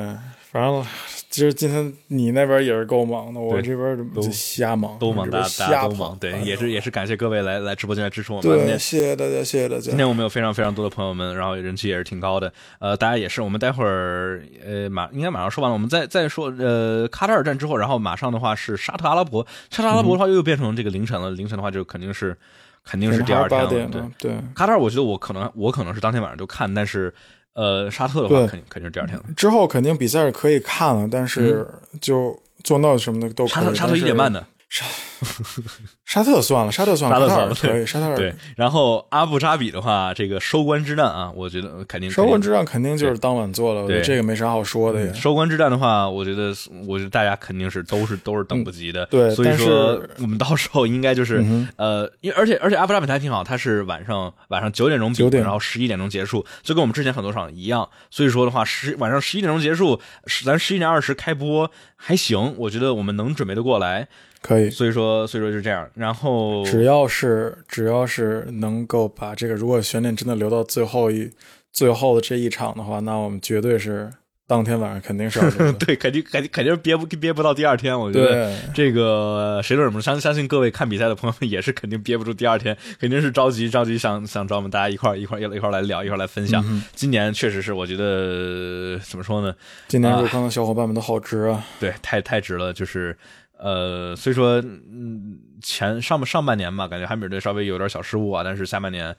反正其实今天你那边也是够忙的，我这边都瞎忙，都忙，大家都忙。对，也是也是感谢各位来来直播间来支持我们。对，谢谢大家，谢谢大家。今天我们有非常非常多的朋友们，然后人气也是挺高的。呃，大家也是，我们待会儿呃马应该马上说完了，我们再再说呃卡塔尔站之后，然后马上的话是沙特阿拉伯，沙特阿拉伯的话又变成这个凌晨了，凌晨的话就肯定是肯定是第二天了。对对，卡塔尔我觉得我可能我可能是当天晚上就看，但是。呃，沙特的话，肯定肯定是第二天了。之后肯定比赛是可以看了，但是就做 note 什么的都沙特沙特一点半的。沙沙特算了，沙特算了，沙特算了，可以，沙特对。然后阿布扎比的话，这个收官之战啊，我觉得肯定收官之战肯定就是当晚做了，对这个没啥好说的呀。收官之战的话，我觉得，我觉得大家肯定是都是都是等不及的。对，所以说我们到时候应该就是呃，因为而且而且阿布扎比还挺好，它是晚上晚上九点钟比，然后十一点钟结束，就跟我们之前很多场一样。所以说的话，十晚上十一点钟结束，咱十一点二十开播还行，我觉得我们能准备的过来。可以，所以说，所以说是这样。然后，只要是只要是能够把这个，如果悬念真的留到最后一最后的这一场的话，那我们绝对是当天晚上肯定是要 [laughs] 对，肯定肯定肯定憋不憋不到第二天。我觉得这个谁都忍不住，相相信各位看比赛的朋友们也是肯定憋不住第二天，肯定是着急着急想想找我们大家一块一块一块来聊，一块来分享。今年确实是，我觉得怎么说呢？今年入坑的小伙伴们都好值啊！对，太太值了，就是。呃，所以说，嗯，前上上半年吧，感觉汉密尔顿稍微有点小失误啊，但是下半年，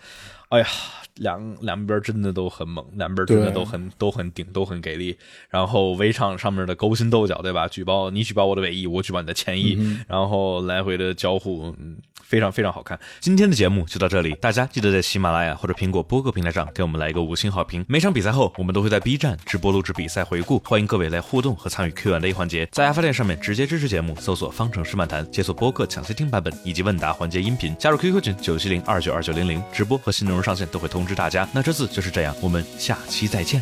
哎呀，两两边真的都很猛，两边真的都很都很顶，都很给力。然后围场上面的勾心斗角，对吧？举报你举报我的尾翼，我举报你的前翼，然后来回的交互，嗯非常非常好看。今天的节目就到这里，大家记得在喜马拉雅或者苹果播客平台上给我们来一个五星好评。每场比赛后，我们都会在 B 站直播录制比赛回顾，欢迎各位来互动和参与 Q&A 环节。在爱发电上面直接支持节目，搜索“方程式漫谈”，解锁播客抢先听版本以及问答环节音频，加入 QQ 群九七零二九二九零零，直播和新内容上线都会通知大家。那这次就是这样，我们下期再见。